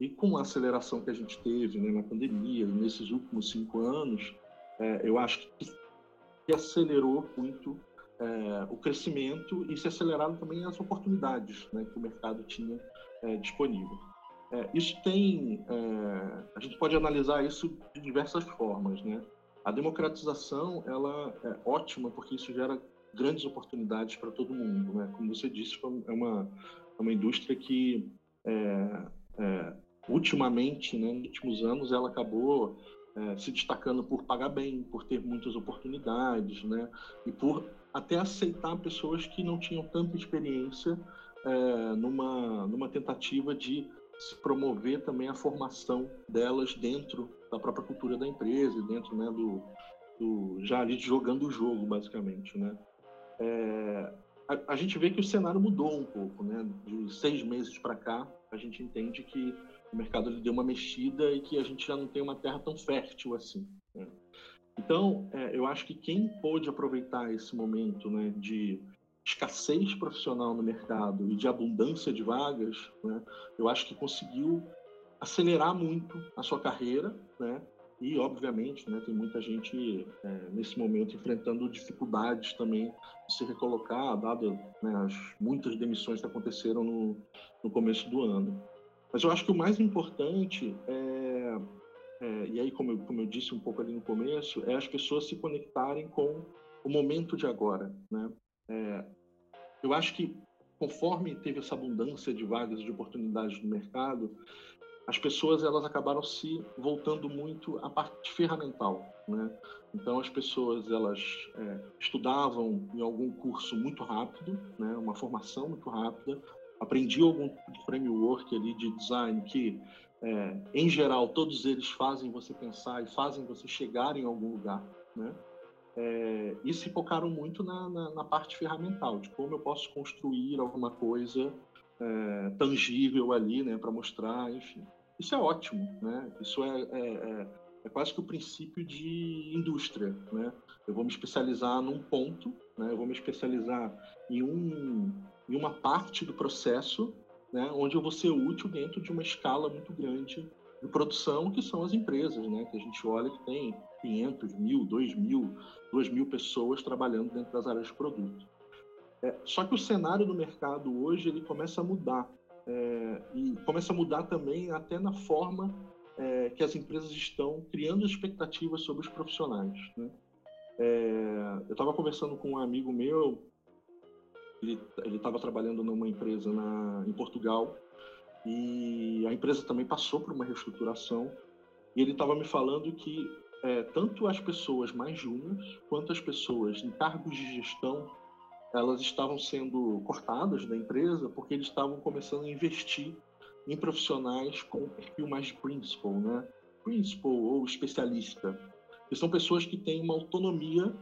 E com a aceleração que a gente teve né, na pandemia, nesses últimos cinco anos, é, eu acho que acelerou muito é, o crescimento e se aceleraram também as oportunidades né, que o mercado tinha é, disponível. É, isso tem, é, a gente pode analisar isso de diversas formas, né? A democratização ela é ótima porque isso gera grandes oportunidades para todo mundo, né? Como você disse, é uma é uma indústria que ultimamente, né, nos últimos anos, ela acabou se destacando por pagar bem, por ter muitas oportunidades, né, e por até aceitar pessoas que não tinham tanta experiência é, numa, numa tentativa de se promover também a formação delas dentro da própria cultura da empresa, dentro né, do, do, já ali jogando o jogo, basicamente, né? É, a, a, gente vê que o cenário mudou um pouco, né? De seis meses para cá, a gente entende que o mercado deu uma mexida e que a gente já não tem uma terra tão fértil assim. Né? Então, é, eu acho que quem pôde aproveitar esse momento né, de escassez profissional no mercado e de abundância de vagas, né, eu acho que conseguiu acelerar muito a sua carreira, né? E, obviamente, né, tem muita gente é, nesse momento enfrentando dificuldades também de se recolocar, dado né, as muitas demissões que aconteceram no, no começo do ano. Mas eu acho que o mais importante é, é, e aí, como eu, como eu disse um pouco ali no começo, é as pessoas se conectarem com o momento de agora. Né? É, eu acho que conforme teve essa abundância de vagas de oportunidades no mercado, as pessoas elas acabaram se voltando muito à parte ferramental, né? Então as pessoas elas é, estudavam em algum curso muito rápido, né? Uma formação muito rápida, aprendiam algum framework ali de design que é, em geral todos eles fazem você pensar e fazem você chegar em algum lugar, né? É, e se focaram muito na, na, na, parte ferramental, de como eu posso construir alguma coisa é, tangível ali, né, para mostrar, enfim. Isso é ótimo, né? Isso é, é, é, é, quase que o princípio de indústria, né? Eu vou me especializar num ponto, né? Eu vou me especializar em, um, em uma parte do processo, né? Onde eu vou ser útil dentro de uma escala muito grande de produção, que são as empresas, né? Que a gente olha que tem 500 mil, 2 mil, 2 mil pessoas trabalhando dentro das áreas de produto. É, só que o cenário do mercado hoje ele começa a mudar é, e começa a mudar também até na forma é, que as empresas estão criando expectativas sobre os profissionais. Né? É, eu estava conversando com um amigo meu, ele estava trabalhando numa empresa na, em Portugal e a empresa também passou por uma reestruturação e ele estava me falando que é, tanto as pessoas mais júniores quanto as pessoas em cargos de gestão elas estavam sendo cortadas da empresa porque eles estavam começando a investir em profissionais com perfil mais de principal, né? Principal ou especialista, que são pessoas que têm uma autonomia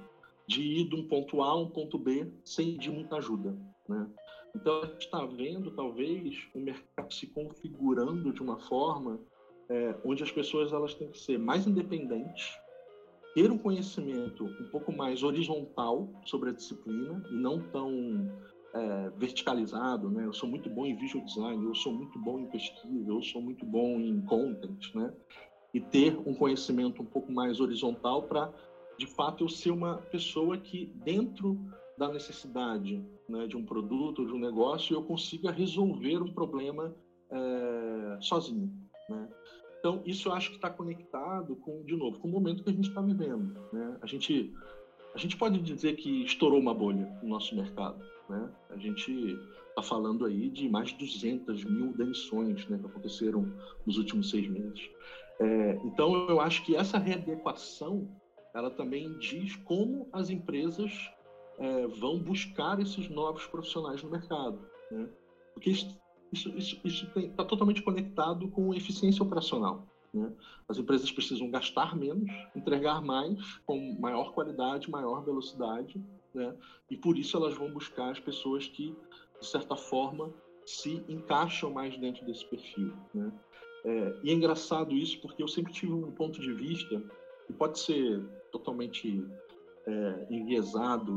de ir de um ponto A a um ponto B sem de muita ajuda, né? Então a gente está vendo talvez o mercado se configurando de uma forma é, onde as pessoas elas têm que ser mais independentes ter um conhecimento um pouco mais horizontal sobre a disciplina e não tão é, verticalizado, né? Eu sou muito bom em visual design, eu sou muito bom em pesquisa, eu sou muito bom em content, né? E ter um conhecimento um pouco mais horizontal para, de fato, eu ser uma pessoa que dentro da necessidade né, de um produto, de um negócio, eu consiga resolver um problema é, sozinho, né? Então, isso eu acho que está conectado com, de novo, com o momento que a gente está vivendo. Né? A, gente, a gente pode dizer que estourou uma bolha no nosso mercado. Né? A gente está falando aí de mais de 200 mil demissões né, que aconteceram nos últimos seis meses. É, então, eu acho que essa readequação ela também diz como as empresas é, vão buscar esses novos profissionais no mercado. Né? Porque isso está totalmente conectado com eficiência operacional. Né? As empresas precisam gastar menos, entregar mais, com maior qualidade, maior velocidade, né? e por isso elas vão buscar as pessoas que, de certa forma, se encaixam mais dentro desse perfil. Né? É, e é engraçado isso porque eu sempre tive um ponto de vista, que pode ser totalmente é, enviesado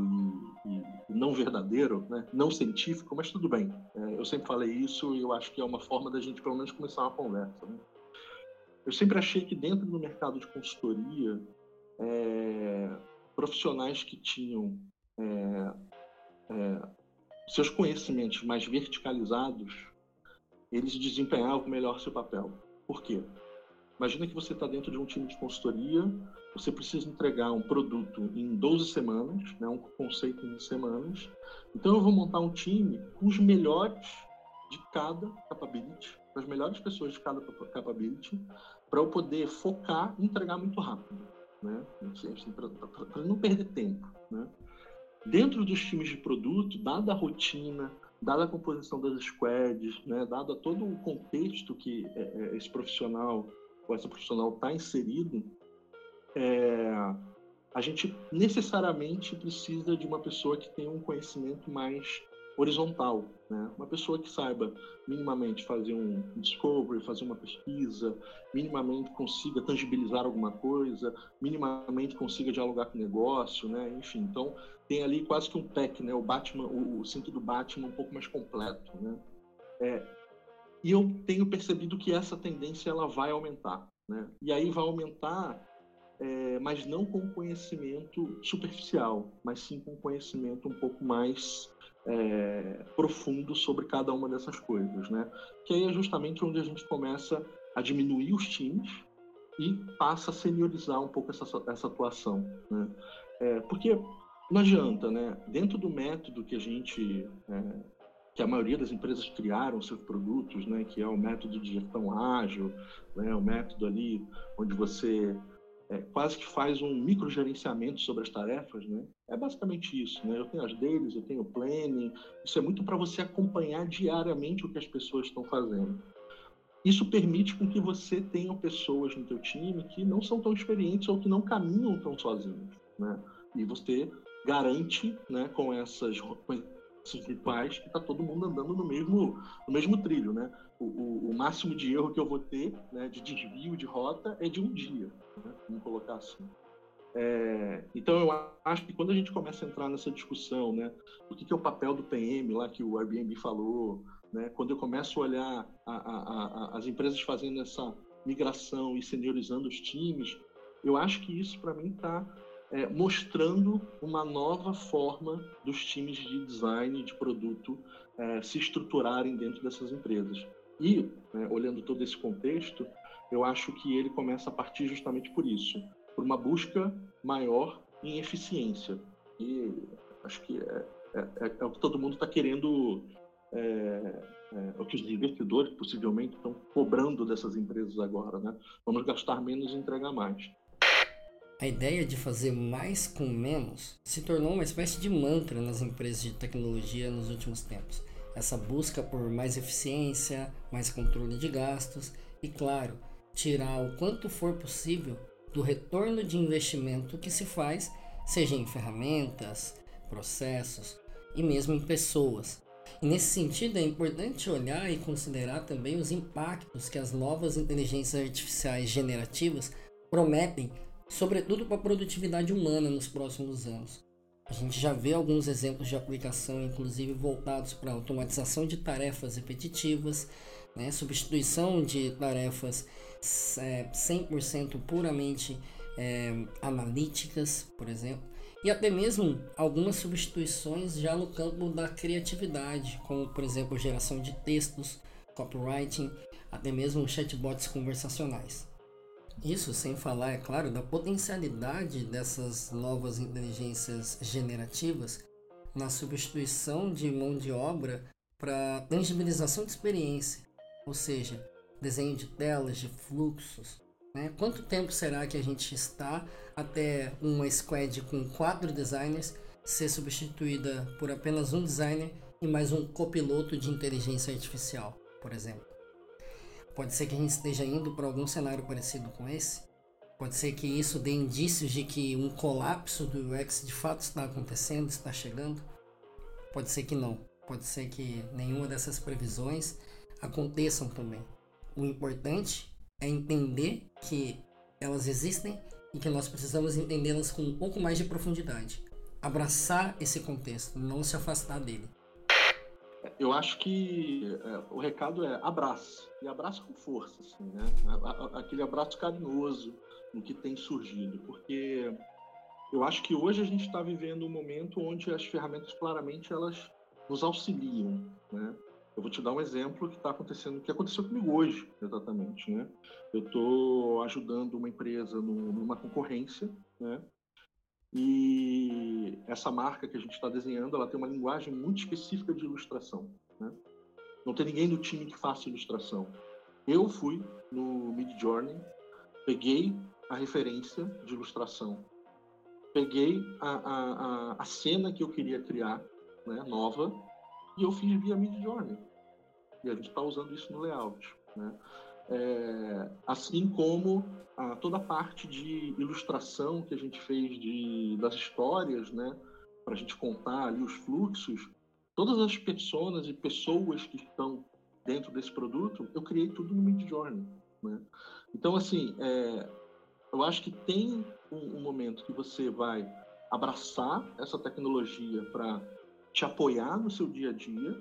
e, e, não verdadeiro, né? não científico, mas tudo bem. É, eu sempre falei isso e eu acho que é uma forma da gente, pelo menos, começar uma conversa. Né? Eu sempre achei que dentro do mercado de consultoria, é, profissionais que tinham é, é, seus conhecimentos mais verticalizados, eles desempenhavam melhor seu papel. Por quê? Imagina que você está dentro de um time de consultoria, você precisa entregar um produto em 12 semanas, né, um conceito em semanas. Então eu vou montar um time com os melhores de cada capability, com as melhores pessoas de cada capability, para eu poder focar e entregar muito rápido, né? Assim, para não perder tempo, né? Dentro dos times de produto, dada a rotina, dada a composição das squads, né, dada todo o contexto que é, é, esse profissional ou essa profissional está inserido, é, a gente necessariamente precisa de uma pessoa que tenha um conhecimento mais horizontal, né? Uma pessoa que saiba minimamente fazer um discovery, fazer uma pesquisa, minimamente consiga tangibilizar alguma coisa, minimamente consiga dialogar com o negócio, né? Enfim, então tem ali quase que um pack, né? O Batman, o, o cinto do Batman um pouco mais completo, né? É, e eu tenho percebido que essa tendência ela vai aumentar, né? E aí vai aumentar é, mas não com conhecimento superficial, mas sim com conhecimento um pouco mais é, profundo sobre cada uma dessas coisas, né? Que aí é justamente onde a gente começa a diminuir os times e passa a seniorizar um pouco essa, essa atuação, né? É, porque não adianta, né? Dentro do método que a gente, é, que a maioria das empresas criaram seus produtos, né? Que é o método de gestão ágil, né? O método ali onde você é, quase que faz um microgerenciamento sobre as tarefas, né? É basicamente isso, né? Eu tenho as deles, eu tenho o planning, isso é muito para você acompanhar diariamente o que as pessoas estão fazendo. Isso permite com que você tenha pessoas no teu time que não são tão experientes ou que não caminham tão sozinhos, né? E você garante, né, com essas esses rituais que está todo mundo andando no mesmo no mesmo trilho, né? O, o, o, máximo de erro que eu vou ter, né, de desvio de rota, é de um dia né? vamos colocar assim. É, então eu acho que quando a gente começa a entrar nessa discussão, né, do que, que é o papel do PM lá que o Airbnb falou, né, quando eu começo a olhar a, a, a, as empresas fazendo essa migração e seniorizando os times, eu acho que isso para mim está é, mostrando uma nova forma dos times de design de produto é, se estruturarem dentro dessas empresas. E, né, olhando todo esse contexto, eu acho que ele começa a partir justamente por isso, por uma busca maior em eficiência. E acho que é, é, é, é o que todo mundo está querendo, é, é, o que os investidores possivelmente estão cobrando dessas empresas agora, né? Vamos gastar menos e entregar mais. A ideia de fazer mais com menos se tornou uma espécie de mantra nas empresas de tecnologia nos últimos tempos. Essa busca por mais eficiência, mais controle de gastos e, claro, tirar o quanto for possível do retorno de investimento que se faz, seja em ferramentas, processos e mesmo em pessoas. E nesse sentido é importante olhar e considerar também os impactos que as novas inteligências artificiais generativas prometem, sobretudo para a produtividade humana nos próximos anos. A gente já vê alguns exemplos de aplicação, inclusive voltados para automatização de tarefas repetitivas, né, substituição de tarefas é, 100% puramente é, analíticas, por exemplo, e até mesmo algumas substituições já no campo da criatividade, como por exemplo geração de textos, copywriting, até mesmo chatbots conversacionais. Isso sem falar, é claro, da potencialidade dessas novas inteligências generativas na substituição de mão de obra para tangibilização de experiência, ou seja, desenho de telas, de fluxos. Né? Quanto tempo será que a gente está até uma squad com quatro designers ser substituída por apenas um designer e mais um copiloto de inteligência artificial, por exemplo? Pode ser que a gente esteja indo para algum cenário parecido com esse. Pode ser que isso dê indícios de que um colapso do UX de fato está acontecendo, está chegando. Pode ser que não. Pode ser que nenhuma dessas previsões aconteçam também. O importante é entender que elas existem e que nós precisamos entendê-las com um pouco mais de profundidade. Abraçar esse contexto, não se afastar dele. Eu acho que é, o recado é abraço, e abraço com força, assim, né? Aquele abraço carinhoso no que tem surgido, porque eu acho que hoje a gente está vivendo um momento onde as ferramentas claramente elas nos auxiliam, né? Eu vou te dar um exemplo que está acontecendo, que aconteceu comigo hoje, exatamente, né? Eu estou ajudando uma empresa no, numa concorrência, né? E essa marca que a gente está desenhando, ela tem uma linguagem muito específica de ilustração, né? Não tem ninguém do time que faça ilustração. Eu fui no Mid Journey, peguei a referência de ilustração, peguei a, a, a, cena que eu queria criar, né, nova, e eu fiz via Mid Journey. E a gente está usando isso no layout. Né? É, assim como a, toda a parte de ilustração que a gente fez de, das histórias, né, para a gente contar ali os fluxos, todas as pessoas e pessoas que estão dentro desse produto, eu criei tudo no Midjourney. Né? Então, assim, é, eu acho que tem um, um momento que você vai abraçar essa tecnologia para te apoiar no seu dia a dia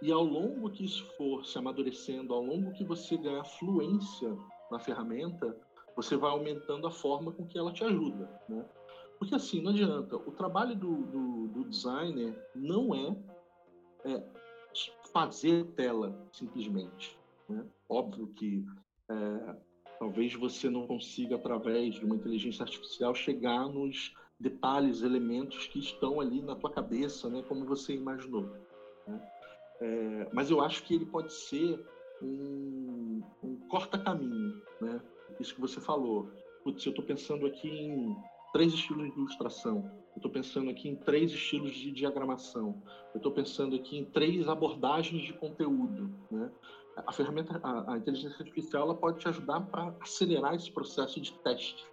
e ao longo que isso for se amadurecendo, ao longo que você ganhar fluência na ferramenta, você vai aumentando a forma com que ela te ajuda, né? Porque assim, não adianta. O trabalho do, do, do designer não é, é, fazer tela, simplesmente. Né? Óbvio que é, talvez você não consiga, através de uma inteligência artificial, chegar nos detalhes, elementos que estão ali na tua cabeça, né? como você imaginou. Né? É, mas eu acho que ele pode ser um, um corta-caminho, né? Isso que você falou. Putz, eu estou pensando aqui em três estilos de ilustração. Eu estou pensando aqui em três estilos de diagramação. Eu estou pensando aqui em três abordagens de conteúdo, né? A ferramenta, a, a inteligência artificial, ela pode te ajudar para acelerar esse processo de teste,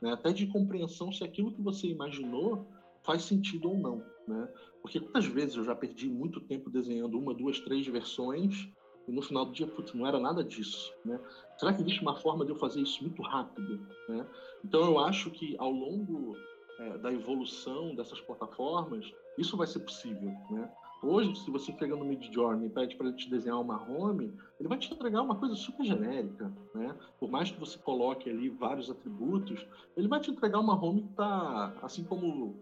né? Até de compreensão se aquilo que você imaginou faz sentido ou não, né? Porque quantas vezes eu já perdi muito tempo desenhando uma, duas, três versões e no final do dia, putz, não era nada disso, né? Será que existe uma forma de eu fazer isso muito rápido, né? Então eu acho que ao longo é, da evolução dessas plataformas, isso vai ser possível, né? Hoje, se você pega no Midjourney e pede para ele te desenhar uma home, ele vai te entregar uma coisa super genérica, né? Por mais que você coloque ali vários atributos, ele vai te entregar uma home que está, assim como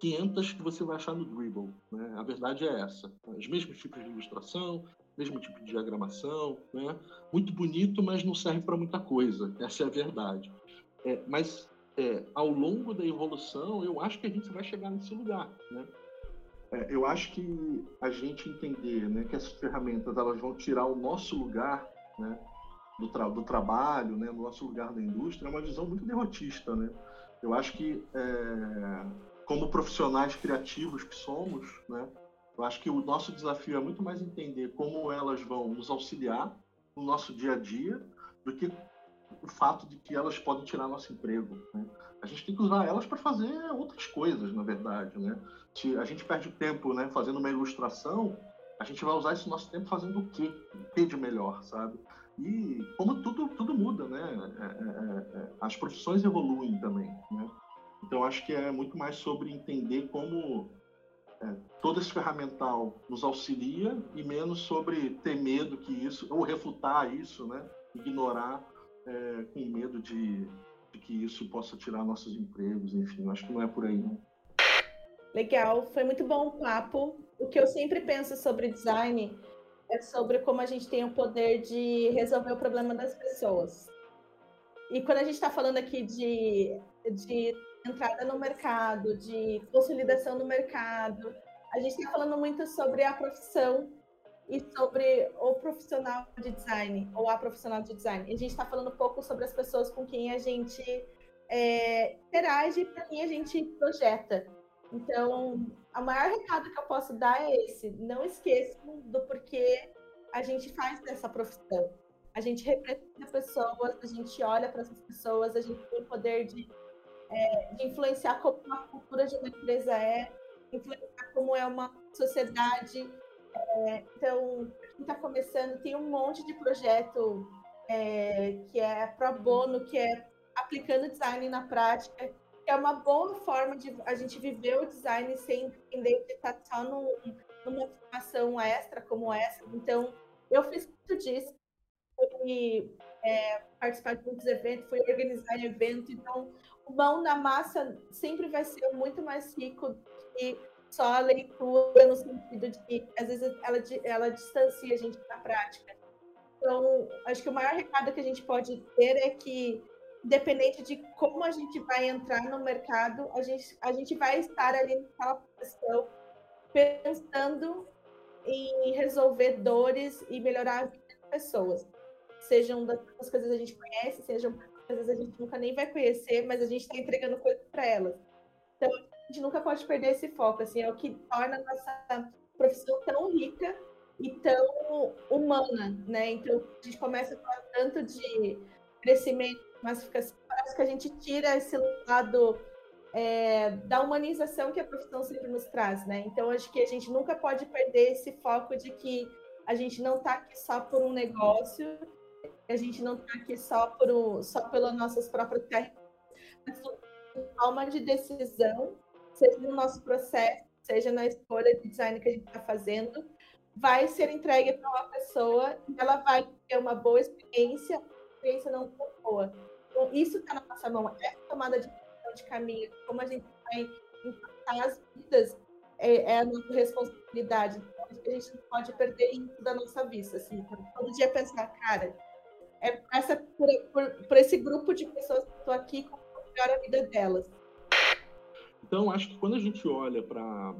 500 que você vai achar no Dribble. Né? A verdade é essa. Os mesmos tipos de ilustração, mesmo tipo de diagramação, né? Muito bonito, mas não serve para muita coisa. Essa é a verdade. É, mas é, ao longo da evolução, eu acho que a gente vai chegar nesse lugar, né? É, eu acho que a gente entender, né, que essas ferramentas elas vão tirar o nosso lugar, né, do, tra do trabalho, né, no nosso lugar da indústria, é uma visão muito derrotista, né? Eu acho que é, como profissionais criativos que somos, né, eu acho que o nosso desafio é muito mais entender como elas vão nos auxiliar no nosso dia a dia do que o fato de que elas podem tirar nosso emprego. Né? A gente tem que usar elas para fazer outras coisas, na verdade. Né? Se a gente perde tempo né, fazendo uma ilustração, a gente vai usar esse nosso tempo fazendo o quê? O que de melhor, sabe? E como tudo, tudo muda, né? É, é, é, as profissões evoluem também, né? Então, acho que é muito mais sobre entender como é, todo esse ferramental nos auxilia e menos sobre ter medo que isso, ou refutar isso, né? ignorar é, com medo de, de, que isso possa tirar nossos empregos, enfim, acho que não é por aí. Legal, foi muito bom o papo. O que eu sempre penso sobre design é sobre como a gente tem o poder de resolver o problema das pessoas. E quando a gente está falando aqui de, de entrada no mercado, de consolidação no mercado. A gente está falando muito sobre a profissão e sobre o profissional de design, ou a profissional de design. A gente está falando um pouco sobre as pessoas com quem a gente é, interage e para quem a gente projeta. Então, o maior recado que eu posso dar é esse: não esqueçam do porquê a gente faz dessa profissão. A gente representa pessoas, a gente olha para essas pessoas, a gente tem o poder de é, de influenciar como a cultura de uma empresa é, influenciar como é uma sociedade. É, então, quem está começando, tem um monte de projeto é, que é pro bono, que é aplicando design na prática, que é uma boa forma de a gente viver o design sem depender de estar só num, numa formação extra como essa. Então, eu fiz muito disso. Fui é, participar de muitos eventos, fui organizar evento. Então, mão na massa sempre vai ser muito mais rico que só a leitura, no sentido de que, às vezes, ela, ela distancia a gente da prática. Então, acho que o maior recado que a gente pode ter é que, independente de como a gente vai entrar no mercado, a gente, a gente vai estar ali naquela posição pensando em resolver dores e melhorar a vida das pessoas. Sejam das coisas que a gente conhece, sejam às vezes a gente nunca nem vai conhecer, mas a gente está entregando coisas para elas. Então, a gente nunca pode perder esse foco, assim, é o que torna a nossa profissão tão rica e tão humana, né? Então a gente começa a falar tanto de crescimento, mas parece que a gente tira esse lado é, da humanização que a profissão sempre nos traz, né? Então acho que a gente nunca pode perder esse foco de que a gente não está aqui só por um negócio, a gente não está aqui só por um, só pelas nossas próprias terras, mas alma de decisão, seja no nosso processo, seja na escolha de design que a gente está fazendo, vai ser entregue para uma pessoa e ela vai ter uma boa experiência, experiência não tão boa. Então, isso está na nossa mão, é tomada de, de caminho, como a gente vai impactar as vidas, é, é a nossa responsabilidade. Então, a gente não pode perder isso da nossa vista. Assim, todo dia pensar, cara, é essa, por, por, por esse grupo de pessoas que estou aqui, como melhor a vida delas. Então, acho que quando a gente olha para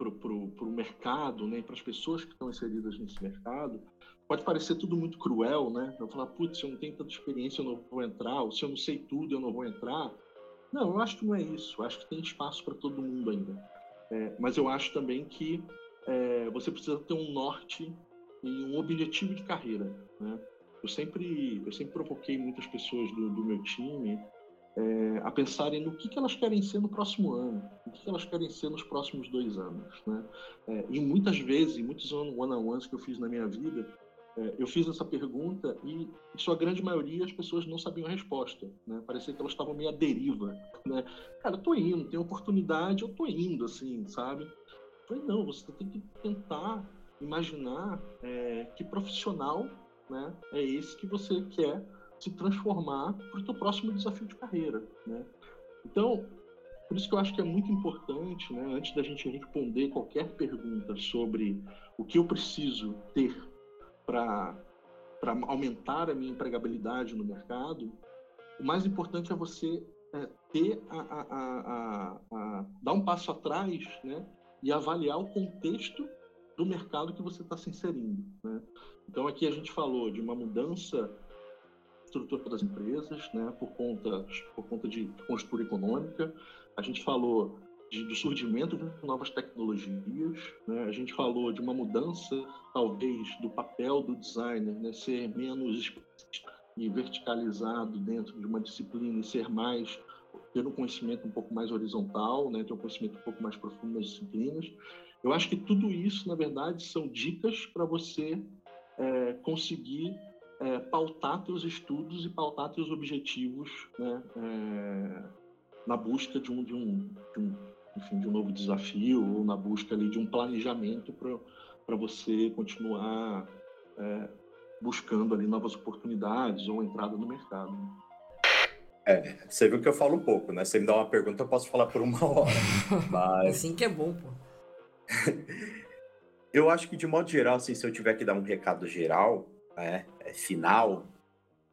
o mercado, né, para as pessoas que estão inseridas nesse mercado, pode parecer tudo muito cruel, né? Eu falar, putz, se eu não tenho tanta experiência, eu não vou entrar, ou se eu não sei tudo, eu não vou entrar. Não, eu acho que não é isso. Eu acho que tem espaço para todo mundo ainda. É, mas eu acho também que é, você precisa ter um norte e um objetivo de carreira, né? Eu sempre, eu sempre provoquei muitas pessoas do, do meu time é, a pensarem no que, que elas querem ser no próximo ano, o que, que elas querem ser nos próximos dois anos. Né? É, e muitas vezes, muitos one-on-ones que eu fiz na minha vida, é, eu fiz essa pergunta e, em sua grande maioria, as pessoas não sabiam a resposta. Né? Parecia que elas estavam meio à deriva. Né? Cara, eu tô indo, tem oportunidade, eu tô indo, assim, sabe? Eu falei, não, você tem que tentar imaginar é, que profissional né, é esse que você quer se transformar para o seu próximo desafio de carreira, né? Então, por isso que eu acho que é muito importante, né, antes da gente responder qualquer pergunta sobre o que eu preciso ter para aumentar a minha empregabilidade no mercado, o mais importante é você é, ter a, a, a, a, dar um passo atrás, né, e avaliar o contexto do mercado que você está se inserindo. Né? Então aqui a gente falou de uma mudança estrutura das empresas, né, por conta por conta de conjuntura econômica. A gente falou de, do surgimento de novas tecnologias, né? A gente falou de uma mudança talvez do papel do designer, né, ser menos e verticalizado dentro de uma disciplina e ser mais ter um conhecimento um pouco mais horizontal, né, ter um conhecimento um pouco mais profundo nas disciplinas. Eu acho que tudo isso, na verdade, são dicas para você é, conseguir é, pautar teus estudos e pautar teus objetivos né, é, na busca de um, de, um, de, um, enfim, de um novo desafio ou na busca ali, de um planejamento para você continuar é, buscando ali novas oportunidades ou entrada no mercado. É, você viu que eu falo um pouco, né? Se me dá uma pergunta, eu posso falar por uma hora. *laughs* Mas... assim que é bom, pô. *laughs* eu acho que, de modo geral, assim, se eu tiver que dar um recado geral, né, é, final,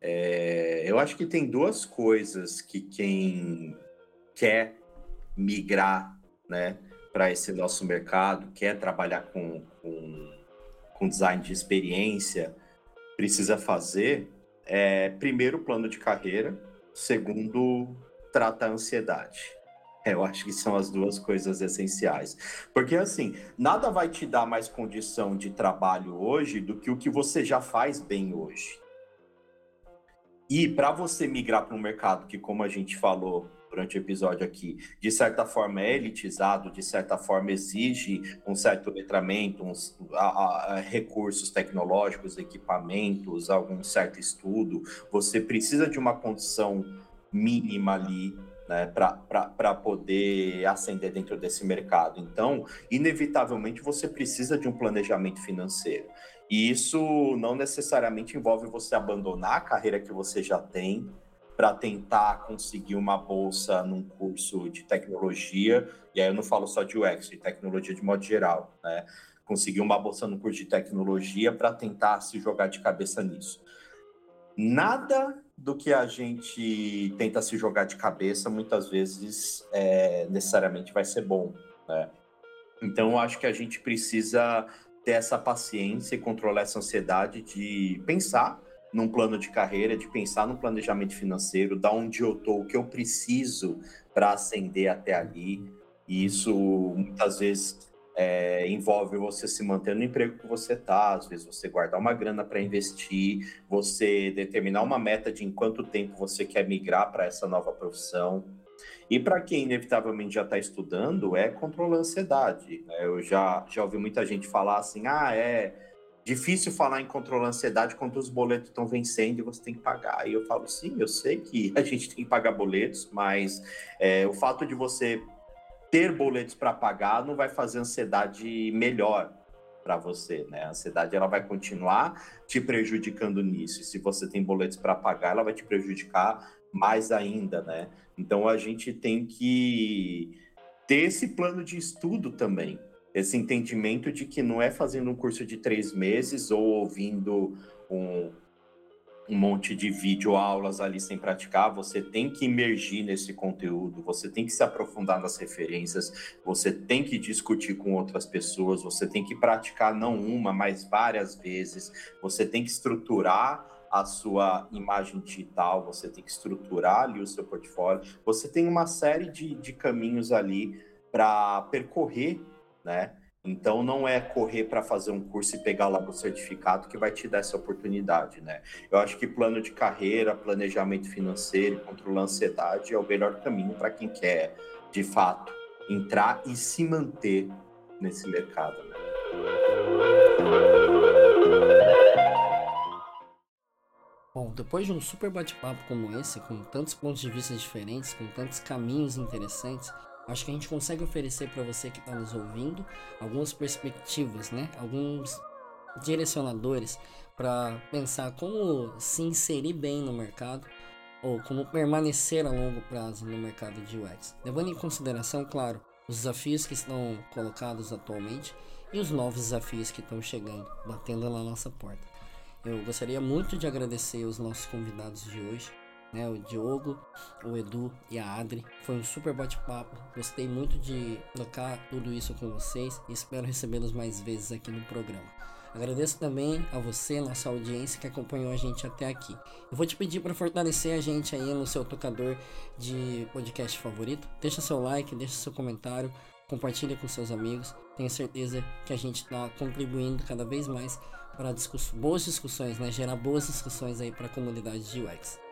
é, eu acho que tem duas coisas que quem quer migrar né, para esse nosso mercado, quer trabalhar com, com, com design de experiência, precisa fazer. É, primeiro, plano de carreira. Segundo, trata a ansiedade. Eu acho que são as duas coisas essenciais. Porque, assim, nada vai te dar mais condição de trabalho hoje do que o que você já faz bem hoje. E para você migrar para um mercado que, como a gente falou durante o episódio aqui, de certa forma é elitizado, de certa forma exige um certo letramento, uns, a, a, recursos tecnológicos, equipamentos, algum certo estudo, você precisa de uma condição mínima ali né, para poder ascender dentro desse mercado. Então, inevitavelmente, você precisa de um planejamento financeiro. E isso não necessariamente envolve você abandonar a carreira que você já tem para tentar conseguir uma bolsa num curso de tecnologia, e aí eu não falo só de UX, de tecnologia de modo geral, né? Conseguir uma bolsa no curso de tecnologia para tentar se jogar de cabeça nisso. Nada do que a gente tenta se jogar de cabeça, muitas vezes é, necessariamente vai ser bom. Né? Então, acho que a gente precisa ter essa paciência e controlar essa ansiedade de pensar num plano de carreira, de pensar no planejamento financeiro, da onde eu estou, o que eu preciso para ascender até ali. E isso muitas vezes é, envolve você se manter no emprego que você está, às vezes você guardar uma grana para investir, você determinar uma meta de em quanto tempo você quer migrar para essa nova profissão. E para quem inevitavelmente já está estudando, é controlar a ansiedade. Né? Eu já, já ouvi muita gente falar assim: ah, é difícil falar em controlar a ansiedade quando os boletos estão vencendo e você tem que pagar. E eu falo: sim, eu sei que a gente tem que pagar boletos, mas é, o fato de você ter boletos para pagar não vai fazer ansiedade melhor para você, né? A ansiedade ela vai continuar te prejudicando nisso. E se você tem boletos para pagar, ela vai te prejudicar mais ainda, né? Então a gente tem que ter esse plano de estudo também, esse entendimento de que não é fazendo um curso de três meses ou ouvindo um, um monte de vídeo aulas ali sem praticar, você tem que imergir nesse conteúdo, você tem que se aprofundar nas referências, você tem que discutir com outras pessoas, você tem que praticar não uma, mas várias vezes, você tem que estruturar a sua imagem digital, você tem que estruturar ali o seu portfólio, você tem uma série de, de caminhos ali para percorrer, né? Então não é correr para fazer um curso e pegar lá o certificado que vai te dar essa oportunidade, né? Eu acho que plano de carreira, planejamento financeiro, controlar a ansiedade é o melhor caminho para quem quer, de fato, entrar e se manter nesse mercado, né? Bom, depois de um super bate-papo como esse, com tantos pontos de vista diferentes, com tantos caminhos interessantes, acho que a gente consegue oferecer para você que está nos ouvindo algumas perspectivas, né? Alguns direcionadores para pensar como se inserir bem no mercado ou como permanecer a longo prazo no mercado de UX, levando em consideração, claro, os desafios que estão colocados atualmente e os novos desafios que estão chegando, batendo na nossa porta. Eu gostaria muito de agradecer os nossos convidados de hoje, né? O Diogo, o Edu e a Adri. Foi um super bate-papo. Gostei muito de tocar tudo isso com vocês e espero recebê-los mais vezes aqui no programa. Agradeço também a você, nossa audiência que acompanhou a gente até aqui. Eu vou te pedir para fortalecer a gente aí no seu tocador de podcast favorito. Deixa seu like, deixa seu comentário, compartilha com seus amigos. Tenho certeza que a gente está contribuindo cada vez mais para discuss boas discussões, né? Gerar boas discussões aí para a comunidade de UX.